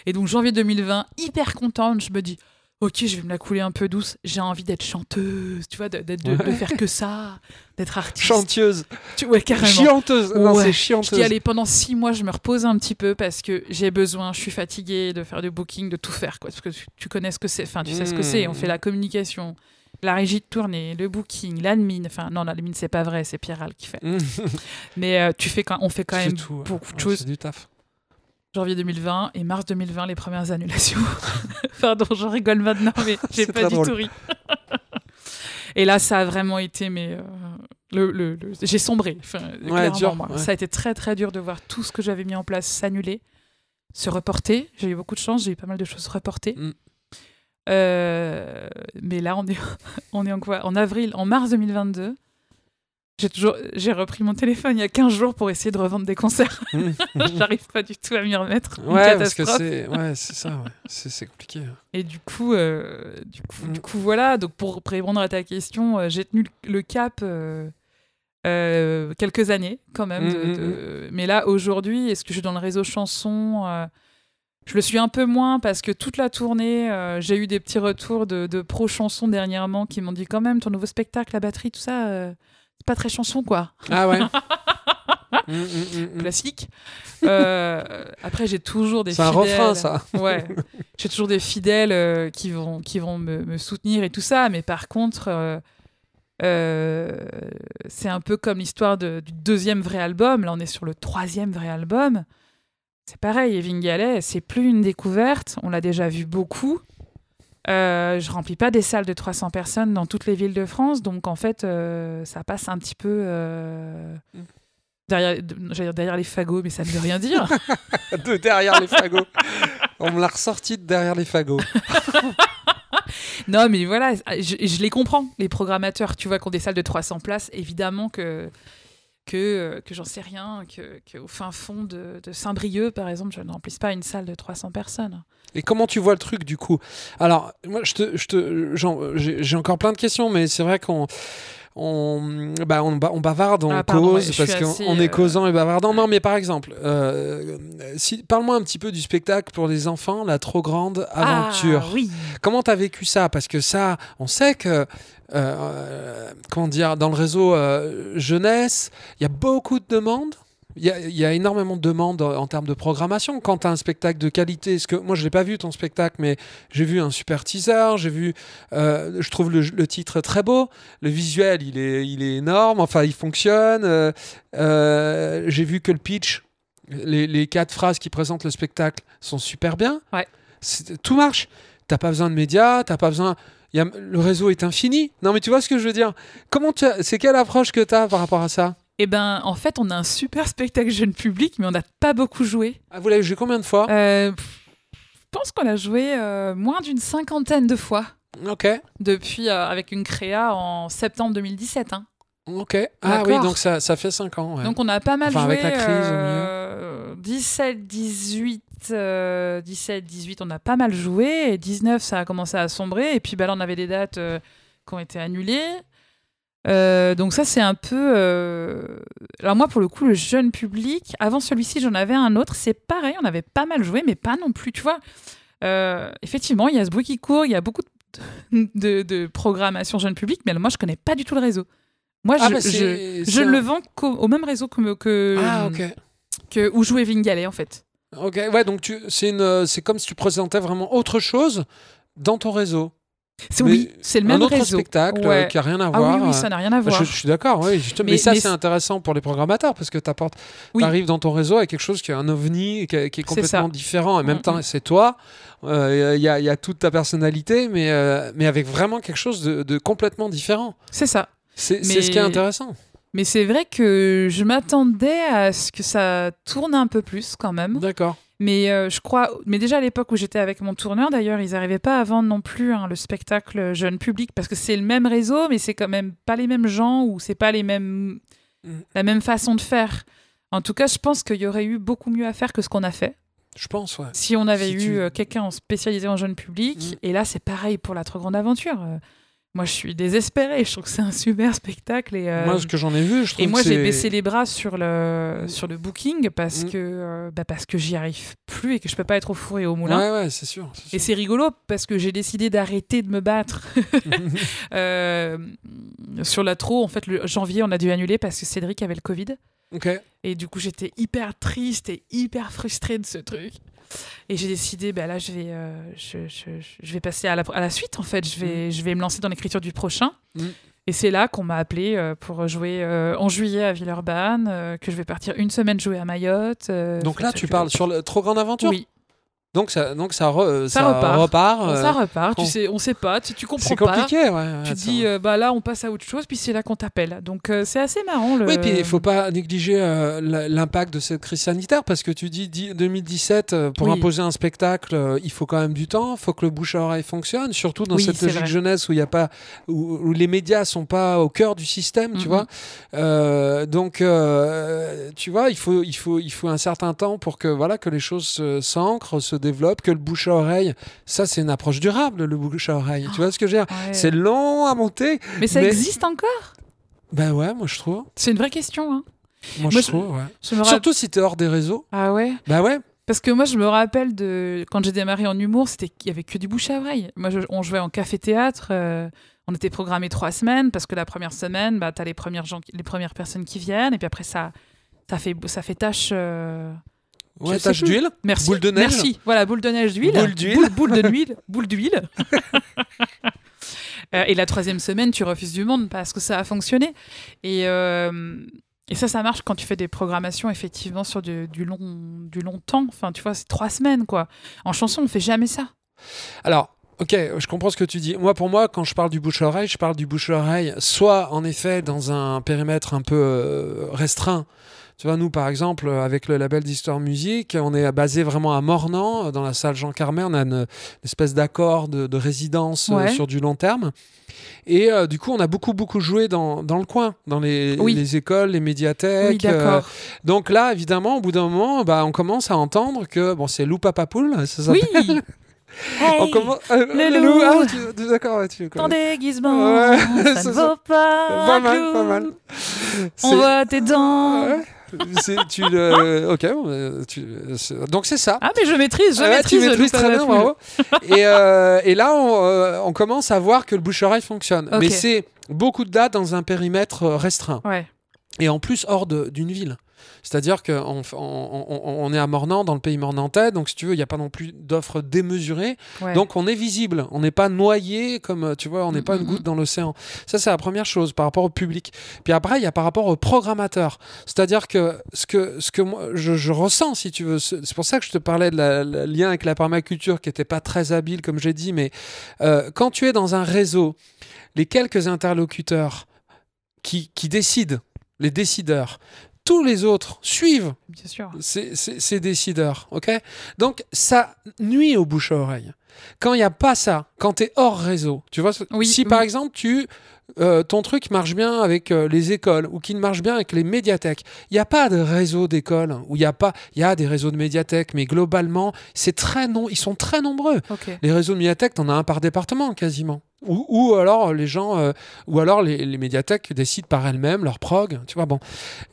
Et donc janvier 2020, hyper contente, je me dis, ok, je vais me la couler un peu douce. J'ai envie d'être chanteuse, tu vois, de, d'être- de, faire que ça, d'être artiste. Chanteuse, Tu- ouais, carrément. chianteuse. Non, Ouais. c'est Je chianteuse. dis, allez, pendant six mois, je me repose un petit peu parce que j'ai besoin, je suis fatiguée de faire du booking, de tout faire, quoi. Parce que tu, tu connais ce que c'est, enfin, tu sais ce que c'est. On fait la communication, la régie de tournée, le booking, l'admin. Enfin, non, l'admin, c'est pas vrai, c'est Pierre qui fait. Mmh. *laughs* Mais euh, tu fais quand, on fait quand même tout, ouais. beaucoup de choses. C'est du taf. Janvier 2020 et mars 2020, les premières annulations. *laughs* Pardon, j'en rigole maintenant, mais *laughs* j'ai pas du drôle. tout ri. et là, ça a vraiment été mais, euh, le, le- le- j'ai sombré. Enfin, clairement, dur, moi. ouais. Ça a été très très dur de voir tout ce que j'avais mis en place s'annuler, se reporter. J'ai eu beaucoup de chance, j'ai eu pas mal de choses reportées. Mm. Euh, mais là, on est, *laughs* on est en quoi? En avril, en mars 2022. J'ai toujours, j'ai repris mon téléphone il y a 15 jours pour essayer de revendre des concerts. *laughs* *laughs* J'arrive pas du tout à m'y remettre. Ouais, parce que c'est ouais, c'est ça, ouais. c'est compliqué. hein. Et du coup, euh, du, coup Mm. du coup, voilà. Donc, pour répondre à ta question, euh, j'ai tenu le le cap euh, quelques années, quand même. de- Mm, de- Mais là, aujourd'hui, est-ce que je suis dans le réseau chanson Je le suis un peu moins parce que toute la tournée, euh, j'ai eu des petits retours de, de pro chansons dernièrement qui m'ont dit quand même ton nouveau spectacle, la batterie, tout ça, euh, c'est pas très chanson, quoi. Ah ouais. *laughs* Mm, mm, mm. Classique. Euh, après, j'ai toujours des C'est un fidèles. refrain, ça. Ouais. J'ai toujours des fidèles qui vont, qui vont me, me soutenir et tout ça, mais par contre, c'est un peu comme l'histoire de- du deuxième vrai album. Là, on est sur le troisième vrai album. C'est pareil, Evin Gallet, c'est plus une découverte. On l'a déjà vu beaucoup. Euh, je remplis pas des salles de 300 personnes dans toutes les villes de France, donc en fait, euh, ça passe un petit peu euh, Mm. derrière, j'allais dire derrière les fagots, mais ça ne veut rien dire. *laughs* *laughs* de derrière les fagots. On me l'a ressorti de derrière les fagots. *laughs* Non, mais voilà, je, je les comprends, les programmateurs, tu vois, qui ont des salles de 300 places, évidemment que, que, euh, que j'en sais rien, que, que fin fond de, Saint-Brieuc, par exemple, je ne remplisse pas une salle de 300 personnes. Et comment tu vois le truc du coup? Alors, moi, je te, je te, j'ai j'ai encore plein de questions, mais c'est vrai qu'on, on, bah, on, on bavarde, on Ah, pardon, ouais, cause parce qu'on est euh, causant et bavardant. Non, mais par exemple, euh, si, parle-moi un petit peu du spectacle pour les enfants, la trop grande aventure. Ah, oui. Comment t'as vécu ça? Parce que ça, on sait que, euh, euh, comment dire, dans le réseau euh, jeunesse, il y a beaucoup de demandes. Il y, a, il y a énormément de demandes en, termes de programmation. Quand tu as un spectacle de qualité, ce que moi je l'ai pas vu ton spectacle, mais j'ai vu un super teaser, j'ai vu, euh, je trouve le, le titre très beau, le visuel il est, il est énorme, enfin il fonctionne. euh, euh, j'ai vu que le pitch, les, les quatre phrases qui présentent le spectacle sont super bien. Ouais. Tout marche. T'as pas besoin de médias, t'as pas besoin. il Y a, le réseau est infini. Non, mais tu vois ce que je veux dire Comment C'est quelle approche que tu as par rapport à ça? Eh ben, en fait, on a un super spectacle jeune public, mais on n'a pas beaucoup joué. ah, Vous l'avez joué combien de fois Euh, je pense qu'on l'a joué euh, moins d'une cinquantaine de fois Ok, depuis, euh, avec une créa en septembre 2017. hein. ok. Ah oui, donc ça, ça fait 5 ans. ouais. Donc on a pas mal Enfin, joué. avec la crise au euh, 17, 18, euh, 17, 18, on a pas mal joué. Et 19, ça a commencé à sombrer. Et puis bah, là, on avait des dates qui ont été annulées. Euh, donc ça, c'est un peu... euh, Alors moi, pour le coup, le jeune public, avant celui-ci, j'en avais un autre. C'est pareil, on avait pas mal joué, mais pas non plus, tu vois. Euh, effectivement, il y a ce bruit qui court, il y a beaucoup de, de, de programmation jeune public, mais moi, je connais pas du tout le réseau. Moi, Ah, je, bah, je- c'est- je c'est ne un- le vends qu'au au même réseau que, que, Ah, ok. que où jouait Vingalet, en fait. Ok, ouais, donc tu- c'est une- c'est comme si tu présentais vraiment autre chose dans ton réseau. C'est oui, c'est le même un autre réseau. spectacle euh, Ouais. qui a rien à Ah voir. oui, oui, euh, ça n'a rien à voir. Je, je suis d'accord, oui. Mais, Mais- ça, mais c'est intéressant pour les programmateurs parce que tu Oui. arrives dans ton réseau avec quelque chose qui est un ovni, qui, est- qui est C'est complètement différent. Et en même Mm, temps, mm. c'est toi. Euh, Il y, a, il y a toute ta personnalité, mais, euh, mais avec vraiment quelque chose de, de complètement différent. C'est ça. C'est c'est Mais- ce qui est intéressant. Mais c'est vrai que je m'attendais à ce que ça tourne un peu plus quand même. D'accord. Mais euh, je crois, mais déjà à l'époque où j'étais avec mon tourneur, d'ailleurs, ils n'arrivaient pas à vendre non plus hein, le spectacle jeune public parce que c'est le même réseau, mais c'est quand même pas les mêmes gens ou c'est pas les mêmes, Mm. la même façon de faire. En tout cas, je pense qu'il y aurait eu beaucoup mieux à faire que ce qu'on a fait. Je pense, ouais. Si on avait Si eu tu- euh, quelqu'un spécialisé en jeune public, Mm. et là c'est pareil pour la trop grande aventure. Moi je suis désespérée, je trouve que c'est un super spectacle et, euh, Moi, ce que j'en ai vu, je trouve et moi j'ai baissé les bras sur le, sur le booking parce Mm. que, euh, bah, parce que j'y arrive plus et que je peux pas être au four et au moulin. Ouais, ouais, c'est sûr. Et c'est rigolo parce que j'ai décidé d'arrêter de me battre *laughs* euh, sur la trop. En fait, le janvier, on a dû annuler parce que Cédric avait le Covid. ok. Et du coup, j'étais hyper triste et hyper frustrée de ce truc. Et j'ai décidé, bah là, je vais, euh, je, je- je vais passer à la, à la suite, en fait. Je vais, je vais me lancer dans l'écriture du prochain. Mm. Et c'est là qu'on m'a appelé euh, pour jouer euh, en juillet à Villeurbanne, que je vais partir une semaine jouer à Mayotte. Donc là, tu parles sur le Trop Grande Aventure? Oui. Donc ça, donc ça, re- Ça ça repart. repart. Bon, euh, ça repart, on- tu sais, on sait pas, tu, tu comprends c'est pas. compliqué, ouais. Tu ça dis, euh, bah là, on passe à autre chose, puis c'est là qu'on t'appelle. Donc euh, c'est assez marrant. Le... Oui, puis il faut pas négliger euh, l'impact de cette crise sanitaire parce que tu dis di- 2017 euh, pour Oui. imposer un spectacle, euh, il faut quand même du temps, il faut que le bouche à oreille fonctionne, surtout dans Oui, cette c'est logique vrai. jeunesse où il y a pas où, où les médias sont pas au cœur du système, tu vois. Euh, donc euh, tu vois, il faut il faut il faut un certain temps pour que voilà que les choses se- s'ancrent, se développent, que le bouche à oreille, ça c'est une approche durable le bouche à oreille. Tu vois ce que je veux dire? Ouais. C'est long à monter. Mais ça mais- existe encore? Ben ouais, moi je trouve. C'est une vraie question. Hein. Moi, Moi, je je- trouve, ouais. Je me rappelle- Surtout si tu es hors des réseaux. Ah ouais? Bah ouais. Parce que moi, je me rappelle de quand j'ai démarré en humour, c'était qu'il y avait que du bouche à oreille. Moi, je- on jouait en café-théâtre. euh, on était programmé trois semaines parce que la première semaine, bah, t'as les premières gens, les premières personnes qui viennent, et puis après ça, ça fait, ça fait tâche. euh, Ouais, tache d'huile. Merci. Boule de neige. Merci. Voilà, boule de neige d'huile. Boule d'huile. Boule, boule de d'huile. *laughs* boule d'huile. *laughs* Euh, et la troisième semaine, tu refuses du monde parce que ça a fonctionné. Et, euh, et ça, ça marche quand tu fais des programmations effectivement sur du, du long, du long temps. Enfin, tu vois, c'est trois semaines quoi. En chanson, on fait jamais ça. Alors, ok, je comprends ce que tu dis. Moi, pour moi, quand je parle du bouche à oreille, je parle du bouche à oreille, soit en effet dans un périmètre un peu euh, restreint. Tu vois, nous, par exemple, avec le label d'Histoire Musique, on est basé vraiment à Mornan, dans la salle Jean Carmet. On a une, une espèce d'accord de, de résidence euh, sur du long terme. Et euh, du coup, on a beaucoup, beaucoup joué dans, dans le coin, dans les, Oui. les écoles, les médiathèques. Oui, donc là, évidemment, au bout d'un moment, bah, on commence à entendre que bon, c'est Loup Papapoule, *laughs* ça oui. s'appelle. On Hey, commence... euh, le loup, ah, tu- d'accord, tu ton déguisement, Ouais, *laughs* ça ne vaut pas. Pas mal, pas mal. On voit tes dents. Ouais. C'est- tu le... Ok, bon, euh, tu- c'est- donc c'est ça. Ah, mais je maîtrise, je Ouais, maîtrise. tu maîtrises très bien, bravo. et, euh, et là, on, euh, on commence à voir que le bouche-oreille fonctionne. Mais c'est beaucoup de dates dans un périmètre euh, restreint. Ouais. Et en plus, hors d'une ville. C'est-à-dire qu'on on, on- on est à Mornan, dans le pays mornantais, donc si tu veux, il n'y a pas non plus d'offres démesurées. ouais. Donc on est visible, on n'est pas noyé comme tu vois, on n'est Mm, pas une mm, goutte dans l'océan. Ça c'est la première chose par rapport au public. Puis après il y a par rapport au programmateur. C'est-à-dire que ce que ce que moi je, je ressens si tu veux, c'est pour ça que je te parlais de la, lien avec la permaculture qui était pas très habile comme j'ai dit, mais euh, quand tu es dans un réseau, les quelques interlocuteurs qui, qui décident, les décideurs, tous les autres suivent bien sûr. ces, ces- ces décideurs, ok? Donc ça nuit au bouche à oreille. Quand il n'y a pas ça, quand tu es hors réseau, tu vois, Oui, si oui. par exemple tu euh, ton truc marche bien avec euh, les écoles ou qu'il marche bien avec les médiathèques, il n'y a pas de réseau d'écoles où il y a pas, il y a des réseaux de médiathèques, mais globalement c'est très non, ils sont très nombreux. Les réseaux de médiathèques, t'en as un par département quasiment. Ou, ou alors les gens, euh, ou alors les, les médiathèques décident par elles-mêmes leur prog, tu vois. Bon,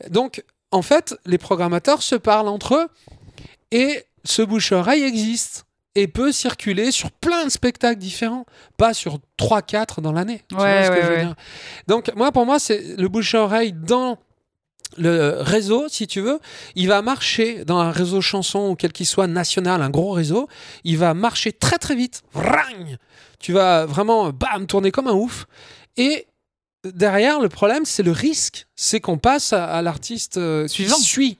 donc en fait, les programmateurs se parlent entre eux et ce bouche-oreille existe et peut circuler sur plein de spectacles différents, pas sur 3-4 dans l'année. Ouais, ouais, ouais. Donc moi, pour moi, c'est le bouche-oreille dans le réseau, si tu veux, il va marcher dans un réseau chanson ou quel qu'il soit national, un gros réseau, il va marcher très très vite. Vrang tu vas vraiment bam tourner comme un ouf et derrière le problème c'est le risque, c'est qu'on passe à, à l'artiste euh, qui Suivant. suit.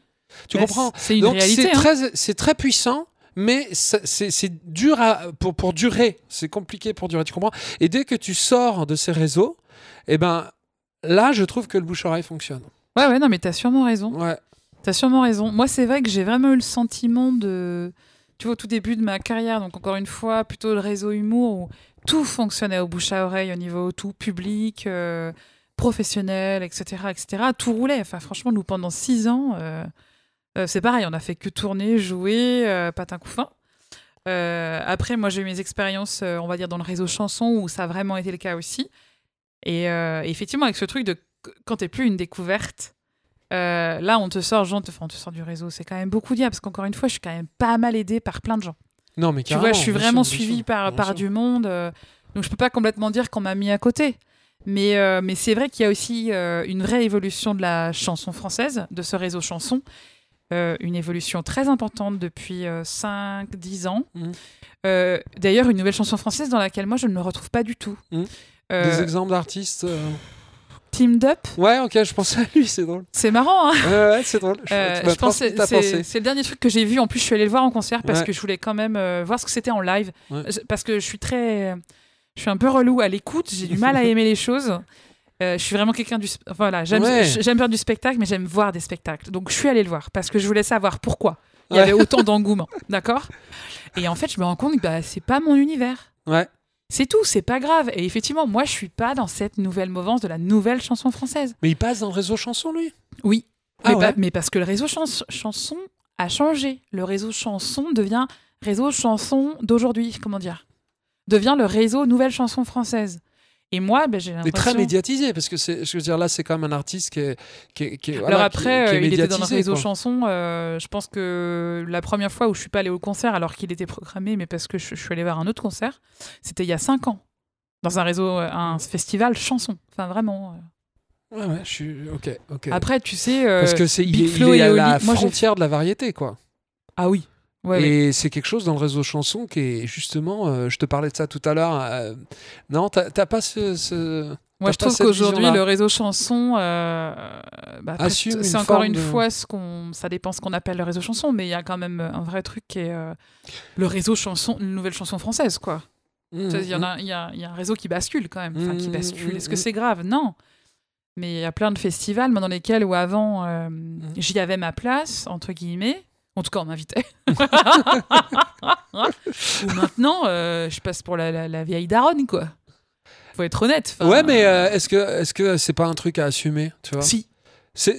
Tu comprends? une Donc c'est hein. très c'est très puissant mais c'est dur à, pour, pour durer, c'est compliqué pour durer, tu comprends? Et dès que tu sors de ces réseaux, eh ben là je trouve que le bouche-oreille fonctionne. Ouais, ouais, non, mais t'as sûrement raison. Ouais. T'as sûrement raison. Moi, c'est vrai que j'ai vraiment eu le sentiment de. Tu vois, au tout début de ma carrière, donc encore une fois, plutôt le réseau humour où tout fonctionnait au bouche à oreille, au niveau tout public, euh, professionnel, etc., etc. Tout roulait. Enfin, franchement, nous, pendant six ans, euh, euh, c'est pareil, on a fait que tourner, jouer, euh, patin coup fin. Euh, après, moi, j'ai eu mes expériences, euh, on va dire, dans le réseau chanson où ça a vraiment été le cas aussi. Et effectivement, avec ce truc de quand t'es plus une découverte, là, on te sort, gens te, enfin, on te sort du réseau. C'est quand même beaucoup dire parce qu'encore une fois, je suis quand même pas mal aidée par plein de gens. Non mais Tu vois, je suis vraiment suivie par, par du monde. donc, je peux pas complètement dire qu'on m'a mis à côté. Mais, euh, mais c'est vrai qu'il y a aussi euh, une vraie évolution de la chanson française, de ce réseau chanson. Euh, une évolution très importante depuis 5-10 ans. Mhm. Euh, D'ailleurs, une nouvelle chanson française dans laquelle moi, je ne me retrouve pas du tout. Mhm. Euh, Des exemples d'artistes euh, Teamed Up. Ouais, ok, je pensais à lui, c'est drôle. C'est marrant, hein Ouais, ouais, c'est drôle. Je, Euh, c'est le dernier truc que j'ai vu. En plus, je suis allée le voir en concert parce Ouais. que je voulais quand même euh, voir ce que c'était en live. Ouais. Parce que je suis très. Je suis un peu relou à l'écoute. J'ai du mal à *laughs* aimer les choses. Euh, je suis vraiment quelqu'un du. Voilà, j'aime Ouais. faire du spectacle, mais j'aime voir des spectacles. Donc, je suis allée le voir parce que je voulais savoir pourquoi il y Ouais. avait *laughs* autant d'engouement. D'accord? Et en fait, je me rends compte que bah, c'est pas mon univers. Ouais. C'est tout, c'est pas grave. Et effectivement, moi, je suis pas dans cette nouvelle mouvance de la nouvelle chanson française. Mais il passe dans le réseau chanson, lui? Oui, Ah mais, ouais pas- mais parce que le réseau chans- chanson a changé. Le réseau chanson devient réseau chanson d'aujourd'hui, comment dire? Devient le réseau nouvelle chanson française. Et moi, ben, j'ai l'impression... très médiatisé, parce que c'est, je veux dire, là, c'est quand même un artiste qui est. Qui est- qui est- Alors après, qui est euh, il était dans médiatisé, réseau chanson. euh, je pense que la première fois où je suis pas allée au concert alors qu'il était programmé, mais parce que je, je suis allée voir un autre concert, c'était il y a cinq ans. Dans un réseau, euh, un festival chanson. Enfin, vraiment. euh. Ouais, ouais, je suis. Ok, ok. Après, tu sais. euh, parce que c'est, il, il est à Oli- la moi, j'ai- frontière de la variété, quoi. Ah oui. Ouais, et c'est quelque chose dans le réseau chanson qui est justement. euh, je te parlais de ça tout à l'heure. euh, non, t'as, pas ce. ce- Moi, je trouve qu'aujourd'hui, le réseau chanson, euh, bah, après, Assume c'est encore une de- fois ce qu'on, ça dépend ce qu'on appelle le réseau chanson, mais il y a quand même un vrai truc qui est euh, le réseau chanson, une nouvelle chanson française, quoi. Mmh, Il y, mmh. y, y a un réseau qui bascule quand même, enfin qui Mm, bascule. mm, Est-ce que c'est grave? Non. Mais il y a plein de festivals dans lesquels, où avant, euh, j'y avais ma place, entre guillemets. En tout cas, on m'invitait. *laughs* Ou maintenant, euh, je passe pour la, la- la vieille daronne, quoi. Faut être honnête. Ouais, mais euh, est-ce que est-ce que c'est pas un truc à assumer, tu vois? Si.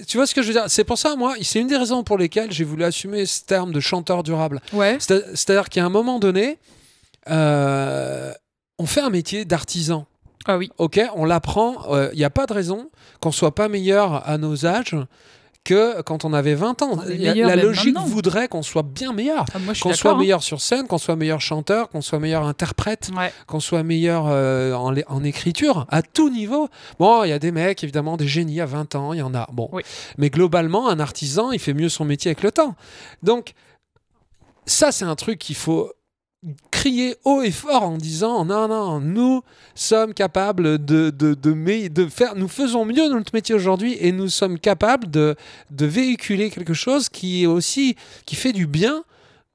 Tu vois ce que je veux dire? C'est pour ça, moi, c'est une des raisons pour lesquelles j'ai voulu assumer ce terme de chanteur durable. Ouais. C'est- C'est-à-dire qu'à un moment donné, euh, on fait un métier d'artisan. Ah oui. Ok, on l'apprend. Il n'y a pas de raison qu'on soit pas meilleur à nos âges que quand on avait 20 ans. La même logique maintenant. voudrait qu'on soit bien meilleur. Ah, Qu'on soit hein. meilleur sur scène, qu'on soit meilleur chanteur, qu'on soit meilleur interprète, Ouais. qu'on soit meilleur euh, en, écriture, à tout niveau. Bon, il y a des mecs, évidemment, des génies à 20 ans, il y en a. Bon. Oui. Mais globalement, un artisan, il fait mieux son métier avec le temps. Donc, ça, c'est un truc qu'il faut crier haut et fort en disant non, non, nous sommes capables de, de, de, faire, nous faisons mieux notre métier aujourd'hui et nous sommes capables de, de véhiculer quelque chose qui est aussi, qui fait du bien.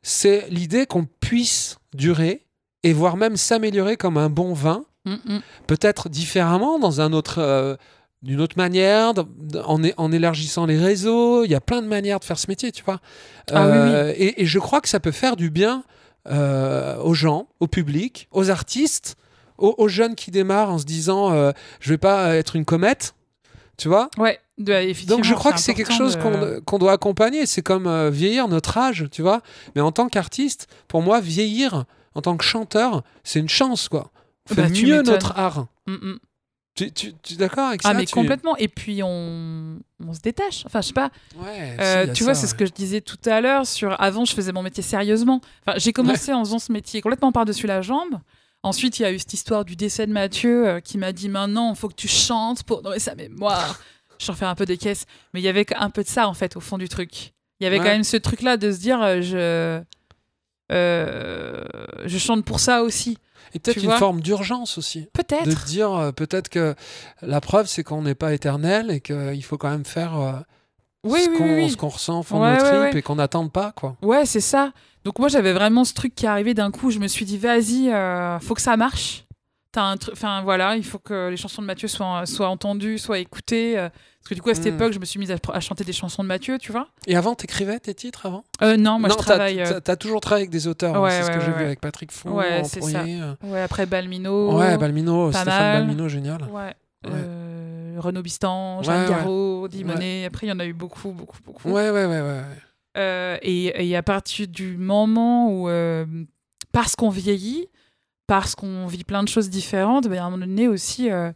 C'est l'idée qu'on puisse durer et voire même s'améliorer comme un bon vin, Mm, mm. peut-être différemment, dans un autre, euh, d'une autre manière, en, en élargissant les réseaux. Il y a plein de manières de faire ce métier, tu vois. Ah oui, oui. Euh, Et, et je crois que ça peut faire du bien euh, aux gens, au public, aux artistes, aux, aux jeunes qui démarrent en se disant euh, je vais pas être une comète, tu vois? Ouais. de- Donc je crois que c'est quelque chose de- qu'on qu'on doit accompagner. C'est comme euh, vieillir notre âge, tu vois? Mais en tant qu'artiste, pour moi, vieillir en tant que chanteur, c'est une chance, quoi. On fait Bah, mieux notre art. Mm, mm. Tu, tu, tu es d'accord avec Ah, ça? mais tu- complètement. Et puis, on, on se détache. Enfin, je sais pas. Ouais, Euh, si, tu vois, c'est ce que je disais tout à l'heure. Sur avant, je faisais mon métier sérieusement. Enfin, j'ai commencé en faisant ce métier complètement par-dessus la jambe. Ensuite, il y a eu cette histoire du décès de Mathieu euh, qui m'a dit maintenant, il faut que tu chantes pour honorer sa mémoire. je refais un peu des caisses. Mais il y avait un peu de ça, en fait, au fond du truc. Il y avait quand même ce truc-là de se dire, euh, je, je chante pour ça aussi. Et peut-être une forme d'urgence aussi. De Peut-être. te dire, euh, peut-être que la preuve, c'est qu'on n'est pas éternel et qu'il faut quand même faire euh, Oui, ce oui, qu'on oui, qu'on ressent au fond Ouais, de ouais, tripes ouais. et qu'on n'attende pas, quoi. Ouais, c'est ça. Donc moi j'avais vraiment ce truc qui est arrivé d'un coup. Je me suis dit vas-y, euh, faut que ça marche. T'as un truc, enfin voilà, il faut que les chansons de Mathieu soient, soient entendues, soient écoutées. euh, parce que du coup à cette Mm. époque, je me suis mise à, à chanter des chansons de Mathieu, tu vois. Et avant, t'écrivais tes titres avant? Euh, non, moi Non, je travaille. euh, t'as- T'as toujours travaillé avec des auteurs, hein, Ouais, c'est ce ouais, que j'ai vu avec Patrick Fou Ouais, c'est euh. ouais, après Balmino. Ouais, Balmino, Stéphane. Balmino, génial. Ouais. Euh, Renaud Bistan, Jeanne. Garraud, Dimonet. Après, il y en a eu beaucoup, beaucoup, beaucoup. Ouais, ouais, ouais, ouais. Euh, et, et à partir du moment où, euh, parce qu'on vieillit, parce qu'on vit plein de choses différentes, ben, à un moment donné aussi, euh,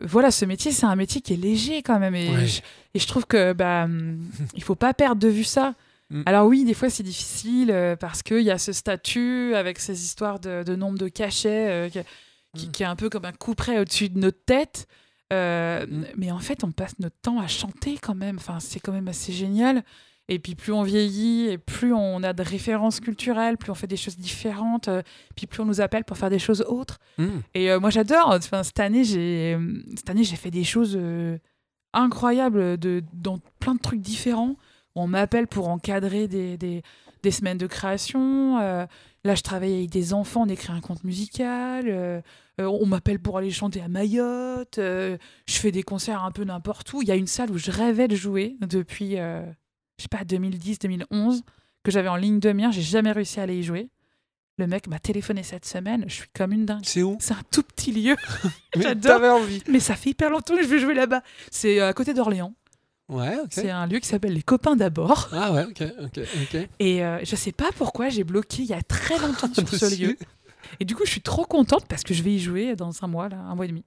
voilà, ce métier, c'est un métier qui est léger quand même. Et, Ouais. je, et je trouve que bah, hum, *laughs* il faut pas perdre de vue ça. Mm. Alors oui, des fois c'est difficile euh, parce qu'il y a ce statut avec ces histoires de, de nombre de cachets euh, qui, qui- Mm. qui est un peu comme un coup près au-dessus de notre tête. Mm. Mais en fait, on passe notre temps à chanter quand même. Enfin, c'est quand même assez génial. Et puis plus on vieillit, et plus on a de références culturelles, plus on fait des choses différentes, euh, puis plus on nous appelle pour faire des choses autres. Mm. Et euh, moi j'adore. Enfin, cette année, j'ai euh, cette année j'ai fait des choses euh, incroyables de, dans plein de trucs différents. On m'appelle pour encadrer des, des, des semaines de création. là, je travaille avec des enfants, on écrit un conte musical. on m'appelle pour aller chanter à Mayotte. je fais des concerts un peu n'importe où. Il y a une salle où je rêvais de jouer depuis, je sais pas, 2010, 2011, que j'avais en ligne de mire. J'ai jamais réussi à aller y jouer. Le mec m'a téléphoné cette semaine. Je suis comme une dingue. C'est où? C'est un tout petit lieu. *laughs* *laughs* J'adore. Envie. Mais ça fait hyper longtemps que je veux jouer là-bas. C'est euh, à côté d'Orléans. Ouais. C'est un lieu qui s'appelle Les Copains d'abord. Ah ouais, ok, ok, ok. Et euh, je sais pas pourquoi j'ai bloqué il y a très longtemps *laughs* sur ce lieu. Et du coup, je suis trop contente parce que je vais y jouer dans un mois, là, un mois et demi.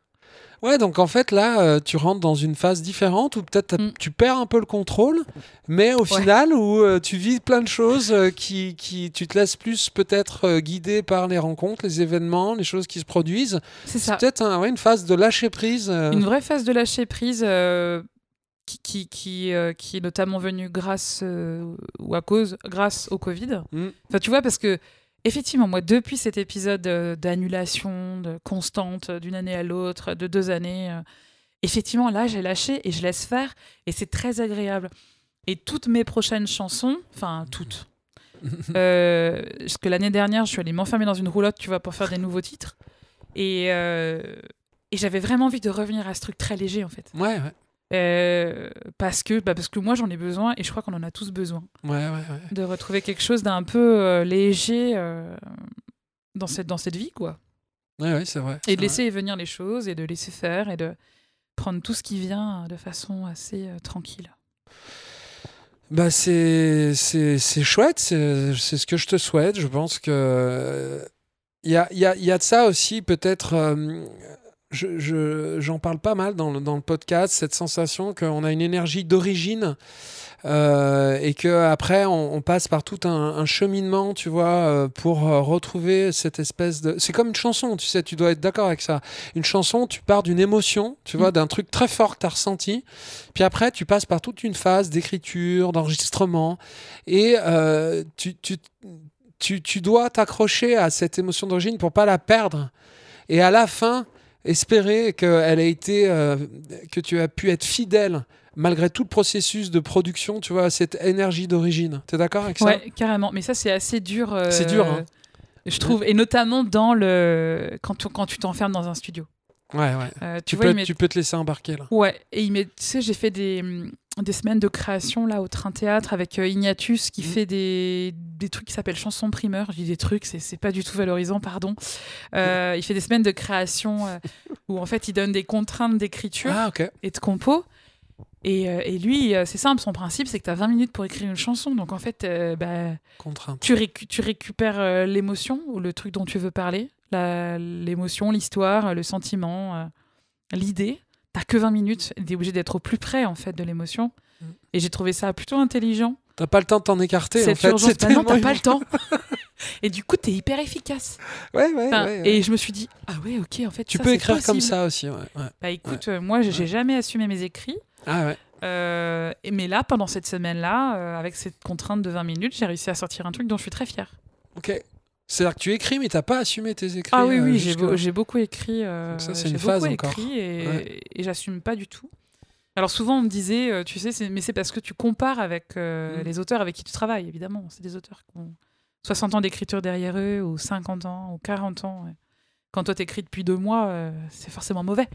Ouais, donc en fait là, euh, tu rentres dans une phase différente où peut-être Mm. tu perds un peu le contrôle, mais au final où euh, tu vis plein de choses euh, qui, qui, tu te laisses plus peut-être guider par les rencontres, les événements, les choses qui se produisent. C'est C'est ça. peut-être un- ouais, une phase de lâcher prise. Une vraie phase de lâcher prise qui, qui, qui, euh, qui est notamment venue grâce euh, ou à cause, grâce au Covid. Mm. Enfin, tu vois, parce que effectivement, moi, depuis cet épisode euh, d'annulation de constante euh, d'une année à l'autre, de deux années, euh, effectivement, là, j'ai lâché et je laisse faire et c'est très agréable. Et toutes mes prochaines chansons, enfin toutes, *laughs* euh, parce que l'année dernière, je suis allée m'enfermer dans une roulotte, tu vois, pour faire des nouveaux titres. Et, euh, et j'avais vraiment envie de revenir à ce truc très léger, en fait. Ouais, ouais, Euh, parce, que, bah, parce que moi, j'en ai besoin et je crois qu'on en a tous besoin ouais, ouais, ouais. de retrouver quelque chose d'un peu euh, léger euh, dans, cette, dans cette vie, quoi. Ouais, ouais, c'est vrai. Et de laisser venir les choses et de laisser faire et de prendre tout ce qui vient de façon assez tranquille. Bah c'est c'est c'est chouette, c'est ce que je te souhaite. Je pense que il y a, il y, a, y a de ça aussi peut-être. Je, je- j'en parle pas mal dans le, dans le podcast, cette sensation qu'on a une énergie d'origine euh, et que après on, on passe par tout un, un cheminement, tu vois, euh, pour euh, retrouver cette espèce de. C'est comme une chanson, tu sais, tu dois être d'accord avec ça. Une chanson, tu pars d'une émotion, tu vois, Mm. d'un truc très fort que tu as ressenti, puis après tu passes par toute une phase d'écriture, d'enregistrement, et euh, tu, tu, tu, tu dois t'accrocher à cette émotion d'origine pour pas la perdre. Et à la fin, espérer qu'elle a été, euh, que tu as pu être fidèle malgré tout le processus de production, tu vois, à cette énergie d'origine. T'es d'accord avec ça? Ouais, carrément. Mais ça, c'est assez dur. euh, C'est dur, hein. Je trouve. Et notamment dans le... quand, tu- quand tu t'enfermes dans un studio. Ouais, ouais. Euh, tu, Tu, vois, peux, tu peux te laisser embarquer là. Ouais, et il m'est- tu sais, j'ai fait des, hum, des semaines de création là au Train Théâtre avec euh, Ignatius qui Mhm. fait des, des trucs qui s'appellent chansons primeurs. Je dis des trucs, c'est c'est pas du tout valorisant, pardon. Euh, il fait des semaines de création euh, *laughs* où en fait il donne des contraintes d'écriture Ah, et de compo. Et, et lui, c'est simple, son principe c'est que tu as 20 minutes pour écrire une chanson. Donc en fait, bah, Contrainte. tu, récu- tu récupères l'émotion ou le truc dont tu veux parler, l'émotion, l'histoire, le sentiment, l'idée. T'as que 20 minutes, t'es obligé d'être au plus près en fait de l'émotion. Mm. Et j'ai trouvé ça plutôt intelligent. T'as pas le temps de t'en écarter. en Cette fait. urgence, C'est bah non, t'as pas le temps. *laughs* et du coup, t'es hyper efficace. Ouais, ouais, Enfin, ouais, ouais. Et je me suis dit, ah ouais, ok, en fait, Tu ça, peux écrire comme ça aussi. Ouais, ouais. Bah écoute, euh, moi, j'ai Ouais. jamais assumé mes écrits. Ah ouais. Euh, mais là, pendant cette semaine-là, euh, avec cette contrainte de 20 minutes, j'ai réussi à sortir un truc dont je suis très fière. Ok. C'est-à-dire que tu écris, mais t'as pas assumé tes écrits. Ah oui, euh, oui, j'ai, jusque-là. beau- j'ai beaucoup écrit. euh, Donc ça, c'est une phase écrit encore. et, Ouais. et j'assume pas du tout. Alors souvent, on me disait, euh, tu sais, mais c'est parce que tu compares avec euh, Mm. les auteurs avec qui tu travailles, évidemment. C'est des auteurs qui ont 60 ans d'écriture derrière eux, ou 50 ans, ou 40 ans. Quand toi, t'écris depuis deux mois, euh, c'est forcément mauvais.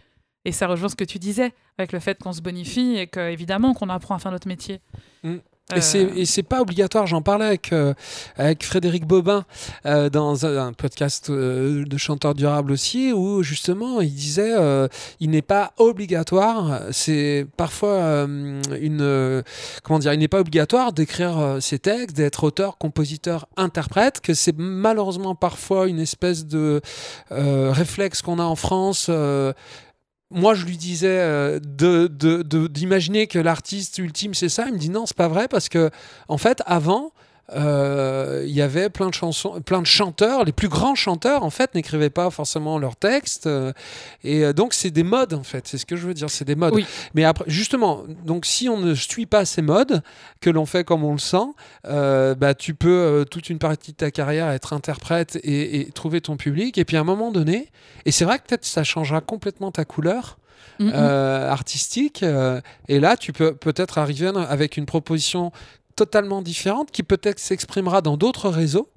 Et ça rejoint ce que tu disais, avec le fait qu'on se bonifie et que, évidemment, qu'on apprend à faire notre métier. Mm. Euh, Et c'est et c'est pas obligatoire. J'en parlais avec, euh, avec Frédéric Bobin euh, dans un, un podcast euh, de chanteurs durables aussi, où justement il disait euh, il n'est pas obligatoire. C'est parfois euh, une euh, comment dire, il n'est pas obligatoire d'écrire euh, ses textes, d'être auteur, compositeur, interprète. Que c'est malheureusement parfois une espèce de euh, réflexe qu'on a en France. Moi, je lui disais euh, d'imaginer que l'artiste ultime, c'est ça. Il me dit non, c'est pas vrai parce que, en fait, avant, il y avait plein de chansons, plein de chanteurs. Les plus grands chanteurs, en fait, n'écrivaient pas forcément leurs textes. euh, et euh, donc, c'est des modes, en fait. C'est ce que je veux dire, c'est des modes. Oui. Mais après, justement, donc si on ne suit pas ces modes, que l'on fait comme on le sent, euh, bah, tu peux euh, toute une partie de ta carrière être interprète et, et trouver ton public. Et puis à un moment donné, et c'est vrai que peut-être ça changera complètement ta couleur euh, artistique. euh, et là, tu peux peut-être arriver avec une proposition totalement différente qui peut-être s'exprimera dans d'autres réseaux.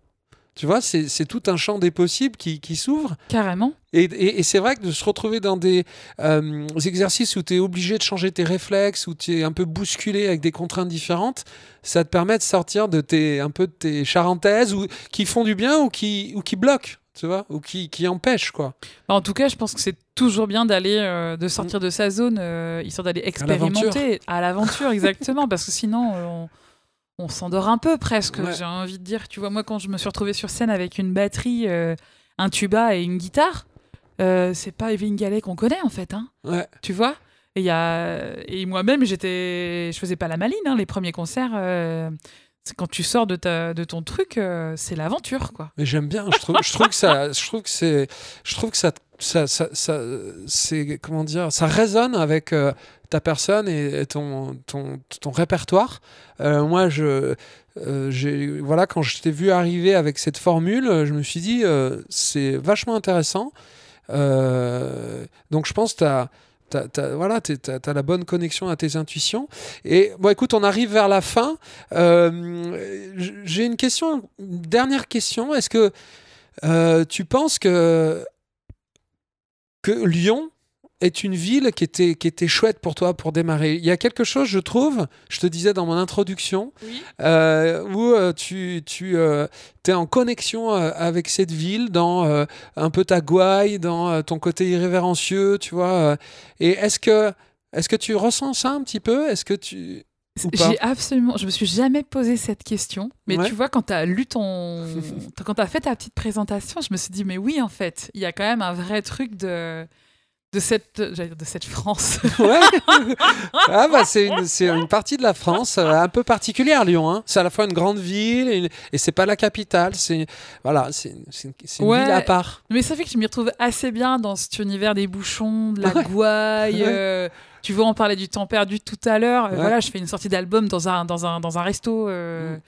Tu vois, c'est tout un champ des possibles qui, qui s'ouvre. Carrément. Et, et- et c'est vrai que de se retrouver dans des euh, exercices où tu es obligé de changer tes réflexes, où tu es un peu bousculé avec des contraintes différentes, ça te permet de sortir de tes, un peu de tes charentaises ou, qui font du bien ou qui, ou qui bloquent, tu vois, ou qui, qui empêchent, quoi. Bah, En tout cas, je pense que c'est toujours bien d'aller, euh, de sortir de sa zone, euh, histoire d'aller expérimenter à l'aventure, exactement, parce que sinon, on, on s'endort un peu presque. Ouais. J'ai envie de dire, tu vois, moi, quand je me suis retrouvée sur scène avec une batterie, euh, un tuba et une guitare, euh, c'est pas Evelyne Gallet qu'on connaît en fait, hein, Ouais. tu vois? Et, y a... et moi-même, j'étais, je faisais pas la maline. hein, les premiers concerts, euh, c'est quand tu sors de, ta... de ton truc, c'est l'aventure, quoi. Mais j'aime bien. Je trouve, je trouve que ça, je trouve que c'est, je trouve que ça, ça, ça, ça- c'est comment dire, ça résonne avec euh, ta personne et, ton, ton, ton répertoire. Euh, moi, je, euh, voilà, quand je t'ai vu arriver avec cette formule, je me suis dit, euh, c'est vachement intéressant. Donc, je pense que t'as T'as, t'as- voilà, t'as la bonne connexion à tes intuitions. Et bon, écoute, on arrive vers la fin. J'ai une question, dernière question. Est-ce que tu penses que que Lyon est une ville qui était qui était chouette pour toi pour démarrer Il y a quelque chose, je trouve. Je te disais dans mon introduction Oui. euh, où euh, tu, tu es en connexion euh, avec cette ville, dans euh, un peu ta gouaille, dans euh, ton côté irrévérencieux, tu vois. euh. et est-ce que, est que tu ressens ça un petit peu? Est-ce que tu... J'ai absolument, je me suis jamais posé cette question, mais Ouais. tu vois quand tu as lu ton, *laughs* quand tu as fait ta petite présentation, je me suis dit mais oui en fait, il y a quand même un vrai truc de de cette, dire de cette France. *laughs* Ouais. ah bah c'est une, c'est une partie de la France euh, un peu particulière, Lyon. hein. C'est à la fois une grande ville et, et c'est pas la capitale. C'est voilà, c'est une, c'est une- Ouais. ville à part. mais ça fait que je m'y retrouve assez bien dans cet univers des bouchons, de la Ouais. gouaille. Euh, tu vois, on parlait du temps perdu tout à l'heure. Euh. Voilà, je fais une sortie d'album dans un, dans un, dans un resto Mm.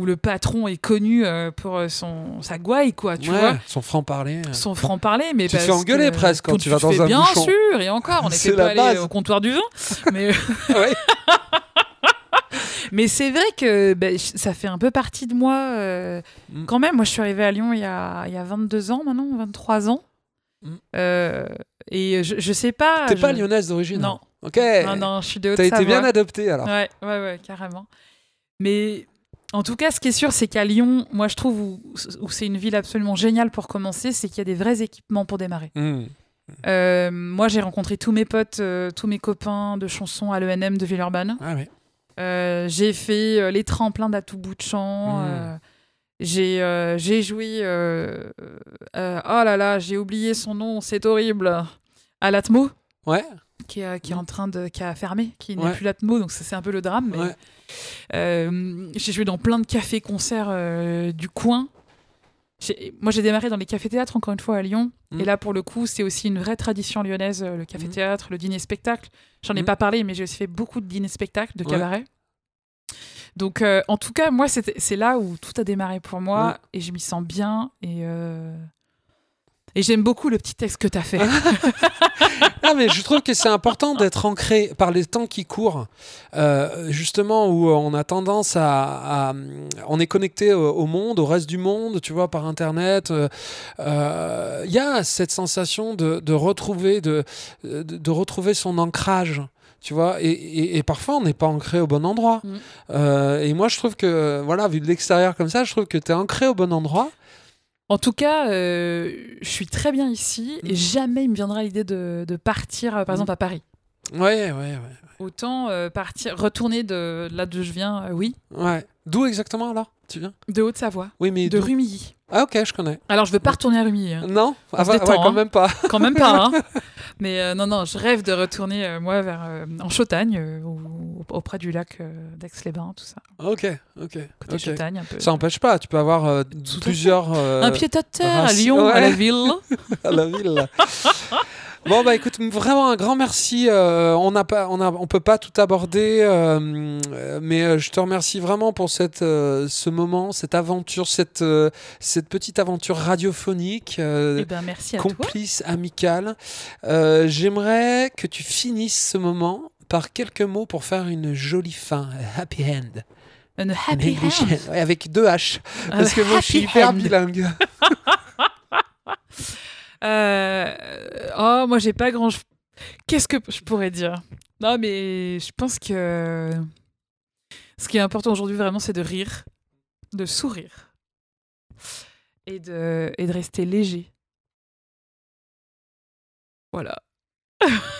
Où le patron est connu euh, pour euh, son, sa gouaille, quoi. Tu Ouais, vois son franc parler. son franc-parler, mais Tu te fais engueuler que- presque quand tu vas te dans fais un bien bouchon. sûr, et encore, on n'était pas allé au comptoir du vin, *laughs* mais Ouais. *laughs* mais c'est vrai que ben, ça fait un peu partie de moi euh, Mm. quand même. Moi, je suis arrivée à Lyon il y a, il y a 22 ans maintenant, 23 ans, Mm. Euh, et je, je sais pas. T'es je- pas lyonnaise d'origine Non. hein Ok. Non, non, je suis de T'as été bien Haute-Savoie. adoptée alors. Ouais, ouais, ouais, carrément. Mais en tout cas, ce qui est sûr, c'est qu'à Lyon, moi, je trouve où, où c'est une ville absolument géniale pour commencer, c'est qu'il y a des vrais équipements pour démarrer. Hmm. Euh, moi, j'ai rencontré tous mes potes, euh, tous mes copains de chansons à l'ENM de Villeurbanne. Ah ouais. Euh, j'ai fait euh, les tremplins d'à tout bout de champ. Mm. euh, j'ai joué. oh là là, j'ai oublié son nom, c'est horrible. À l'Atmo, Ouais. qui, est- est en train de. qui a fermé, qui n'est plus l'Atmo, donc c'est un peu le drame. mais, Ouais. Euh, j'ai joué dans plein de cafés-concerts euh, du coin. Moi, j'ai démarré dans les cafés-théâtres, encore une fois, à Lyon. Mm. Et là, pour le coup, c'est aussi une vraie tradition lyonnaise, euh, le café-théâtre, le dîner-spectacle. J'en ai Mm. pas parlé, mais j'ai aussi fait beaucoup de dîner-spectacles, de Ouais. cabaret. Donc, euh, en tout cas, moi, c'est là où tout a démarré pour moi. Ouais. Et je m'y sens bien. Et, euh, et j'aime beaucoup le petit texte que tu as fait. *laughs* Ah, mais je trouve que c'est important d'être ancré par les temps qui courent, euh, justement où on a tendance à, à- on est connecté au, au monde, au reste du monde, tu vois, par Internet. euh, euh, Il y a cette sensation de, de retrouver, de, de, de retrouver son ancrage. Tu vois, et, et- et parfois on n'est pas ancré au bon endroit. Mm. Euh, et moi je trouve que, voilà, vu de l'extérieur comme ça, je trouve que tu es ancré au bon endroit. En tout cas, euh, je suis très bien ici. Et Mm. jamais il me viendra l'idée de, de partir, euh, par Mm. exemple, à Paris. Ouais, ouais, ouais. Autant euh, partir, retourner de là d'où je viens, euh, oui, ouais. D'où exactement alors? Tu viens? De Haute-Savoie, Oui, mais de Rumilly. Ah ok, je connais. Alors, je veux pas retourner à Rumilly. hein. Non? Ah, détend, ouais, quand hein. même pas. Quand même pas. hein. *laughs* Mais euh, non, non, je rêve de retourner, euh, moi, vers, euh, en Chautagne, ou- auprès du lac d'Aix-les-Bains, tout ça. Ok, ok. Côté ok. Chautagne, un peu. Ça n'empêche pas, tu peux avoir plusieurs... Un pied à terre à Lyon, à ouais. la ville. *laughs* à la ville. *laughs* Bon bah écoute, vraiment un grand merci. Euh, on n'a pas, on a, on peut pas tout aborder, euh, mais euh, je te remercie vraiment pour cette, euh, ce moment, cette aventure, cette, cette petite aventure radiophonique. Eh ben, merci à toi. complice, amicale. J'aimerais que tu finisses ce moment par quelques mots pour faire une jolie fin, a happy end. Une happy end. Ouais, avec deux H, parce que moi je suis hyper bilingue. *laughs* *laughs* Oh, moi, j'ai pas grand. Qu'est-ce que je pourrais dire? Non, mais je pense que ce qui est important aujourd'hui, vraiment, c'est de rire, de sourire et de rester léger. Voilà. *laughs*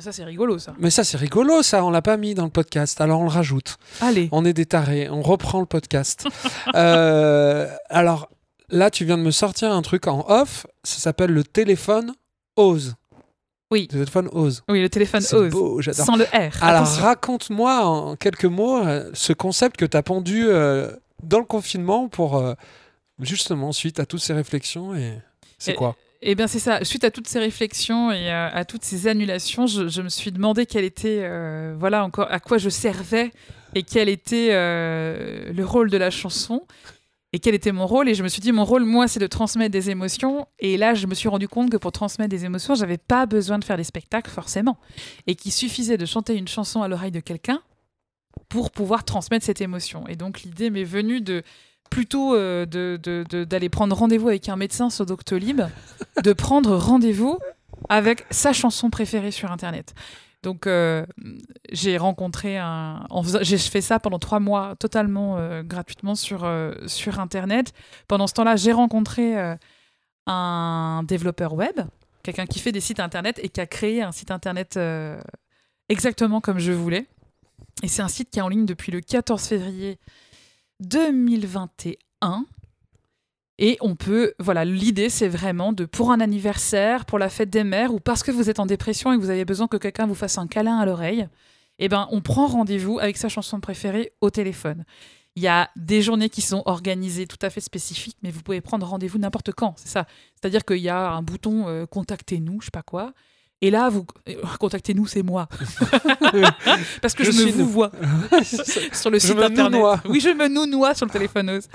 Ça, c'est rigolo, ça. Mais ça, c'est rigolo, ça. On l'a pas mis dans le podcast, alors on le rajoute. Allez. On est des tarés, on reprend le podcast. *laughs* Euh, alors là, tu viens de me sortir un truc en off, ça s'appelle le téléphone Ose. Oui. Le téléphone Ose. Oui, le téléphone C'est ose. beau, j'adore. Sans le R. Alors raconte-moi en quelques mots euh, ce concept que tu as pondu euh, dans le confinement pour justement suite à toutes ces réflexions et c'est quoi? Eh bien, c'est ça. Suite à toutes ces réflexions et euh, à toutes ces annulations, je, me suis demandé quel était, euh, voilà, encore à quoi je servais et quel était euh, le rôle de la chanson et quel était mon rôle. Et je me suis dit, mon rôle, moi, c'est de transmettre des émotions. Et là, je me suis rendu compte que pour transmettre des émotions, j'avais pas besoin de faire des spectacles forcément, et qu'il suffisait de chanter une chanson à l'oreille de quelqu'un pour pouvoir transmettre cette émotion. Et donc, l'idée m'est venue de plutôt euh, d'aller prendre rendez-vous avec un médecin sur Doctolib, de prendre rendez-vous avec sa chanson préférée sur Internet. Donc, euh, j'ai rencontré un. J'ai fait ça pendant trois mois totalement euh, gratuitement sur, euh, sur Internet. Pendant ce temps-là, j'ai rencontré un développeur web, quelqu'un qui fait des sites Internet et qui a créé un site Internet exactement comme je voulais. Et c'est un site qui est en ligne depuis le 14 février 2021. Et on peut, voilà, l'idée c'est vraiment de, pour un anniversaire, pour la fête des mères, ou parce que vous êtes en dépression et que vous avez besoin que quelqu'un vous fasse un câlin à l'oreille, eh ben, on prend rendez-vous avec sa chanson préférée au téléphone. Il y a des journées qui sont organisées tout à fait spécifiques, mais vous pouvez prendre rendez-vous n'importe quand, c'est ça. C'est-à-dire qu'il y a un bouton euh, Contactez-nous, je sais pas quoi. Et là, vous euh, contactez-nous, c'est moi. *laughs* Parce que Je je, me vous vois *laughs* sur le Je site me internet. nounoie. Oui, je me nounoie sur le téléphoneuse.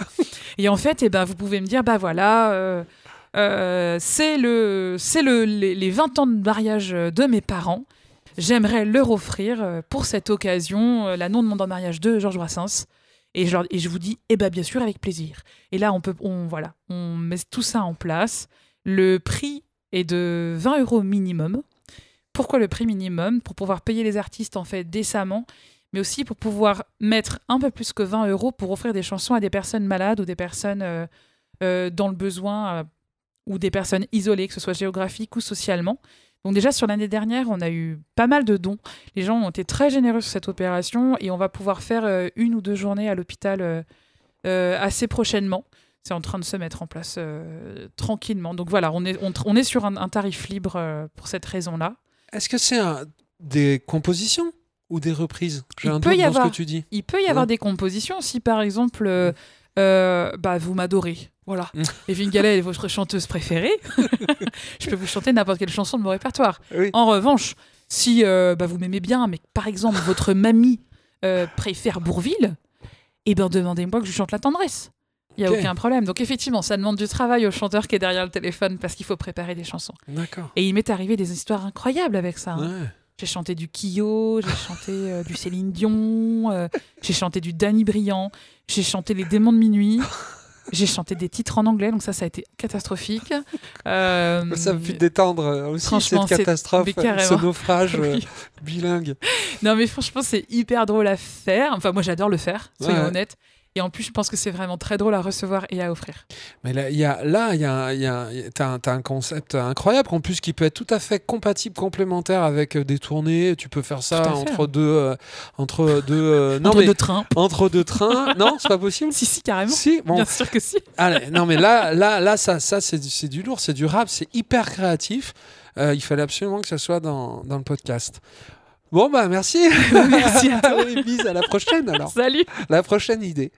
Et en fait, eh ben, vous pouvez me dire, bah voilà, euh, euh, c'est le, c'est le, les, les 20 ans de mariage de mes parents. J'aimerais leur offrir euh, pour cette occasion euh, l'annonce de mon mariage de Georges Brassens. Et je, leur- et je vous dis, eh ben bien sûr, avec plaisir. Et là, on peut, on voilà, on met tout ça en place. Le prix est de 20 euros minimum. Pourquoi le prix minimum Pour pouvoir payer les artistes en fait décemment, mais aussi pour pouvoir mettre un peu plus que 20 euros pour offrir des chansons à des personnes malades ou des personnes euh, euh, dans le besoin euh, ou des personnes isolées, que ce soit géographique ou socialement. Donc déjà sur l'année dernière, on a eu pas mal de dons. Les gens ont été très généreux sur cette opération et on va pouvoir faire une ou deux journées à l'hôpital assez prochainement. C'est en train de se mettre en place tranquillement. Donc voilà, on est, on, est sur un, tarif libre pour cette raison-là. Est-ce que c'est un- des compositions ou des reprises? J'ai Il un peut doute y dans avoir- ce que tu dis. Il peut y avoir des compositions si par exemple, euh, euh, bah, vous m'adorez. Voilà. Mm. *laughs* Evelyne Gallet est votre chanteuse préférée. *laughs* je peux vous chanter n'importe quelle chanson de mon répertoire. Oui. En revanche, si euh, bah, vous m'aimez bien, mais par exemple votre mamie préfère Bourville, eh bien demandez-moi que je chante la tendresse. Il n'y a aucun problème. Donc effectivement, ça demande du travail au chanteur qui est derrière le téléphone parce qu'il faut préparer des chansons. D'accord. Et il m'est arrivé des histoires incroyables avec ça. hein. Ouais. J'ai chanté du Kyo, j'ai chanté euh, du Céline Dion, euh, j'ai chanté du Danny Briand, j'ai chanté Les démons de minuit. *laughs* J'ai chanté des titres en anglais, donc ça, ça a été catastrophique. Euh, Ça a pu détendre aussi cette catastrophe, ce naufrage *laughs* Oui. bilingue. Non, mais franchement, c'est hyper drôle à faire. Enfin, moi, j'adore le faire, soyons Ouais. honnêtes. Et en plus, je pense que c'est vraiment très drôle à recevoir et à offrir. Mais là, il y a, là, il y a, il y a, il y a- t'as un, concept incroyable, en plus qui peut être tout à fait compatible, complémentaire avec euh, des tournées. Tu peux faire ça fait. entre deux, euh, entre deux, euh, *laughs* non Entre mais deux trains. entre deux trains. *laughs* non, c'est pas possible. Si, si, carrément. Si, bon, Bien sûr que si. *laughs* Allez, non mais là, là, là, ça, ça c'est du, c'est du lourd, c'est du rap, c'est hyper créatif. Euh, il fallait absolument que ça soit dans, dans le podcast. Bon bah merci. *laughs* Merci à toi. Et bis, à la prochaine alors. Salut La prochaine idée.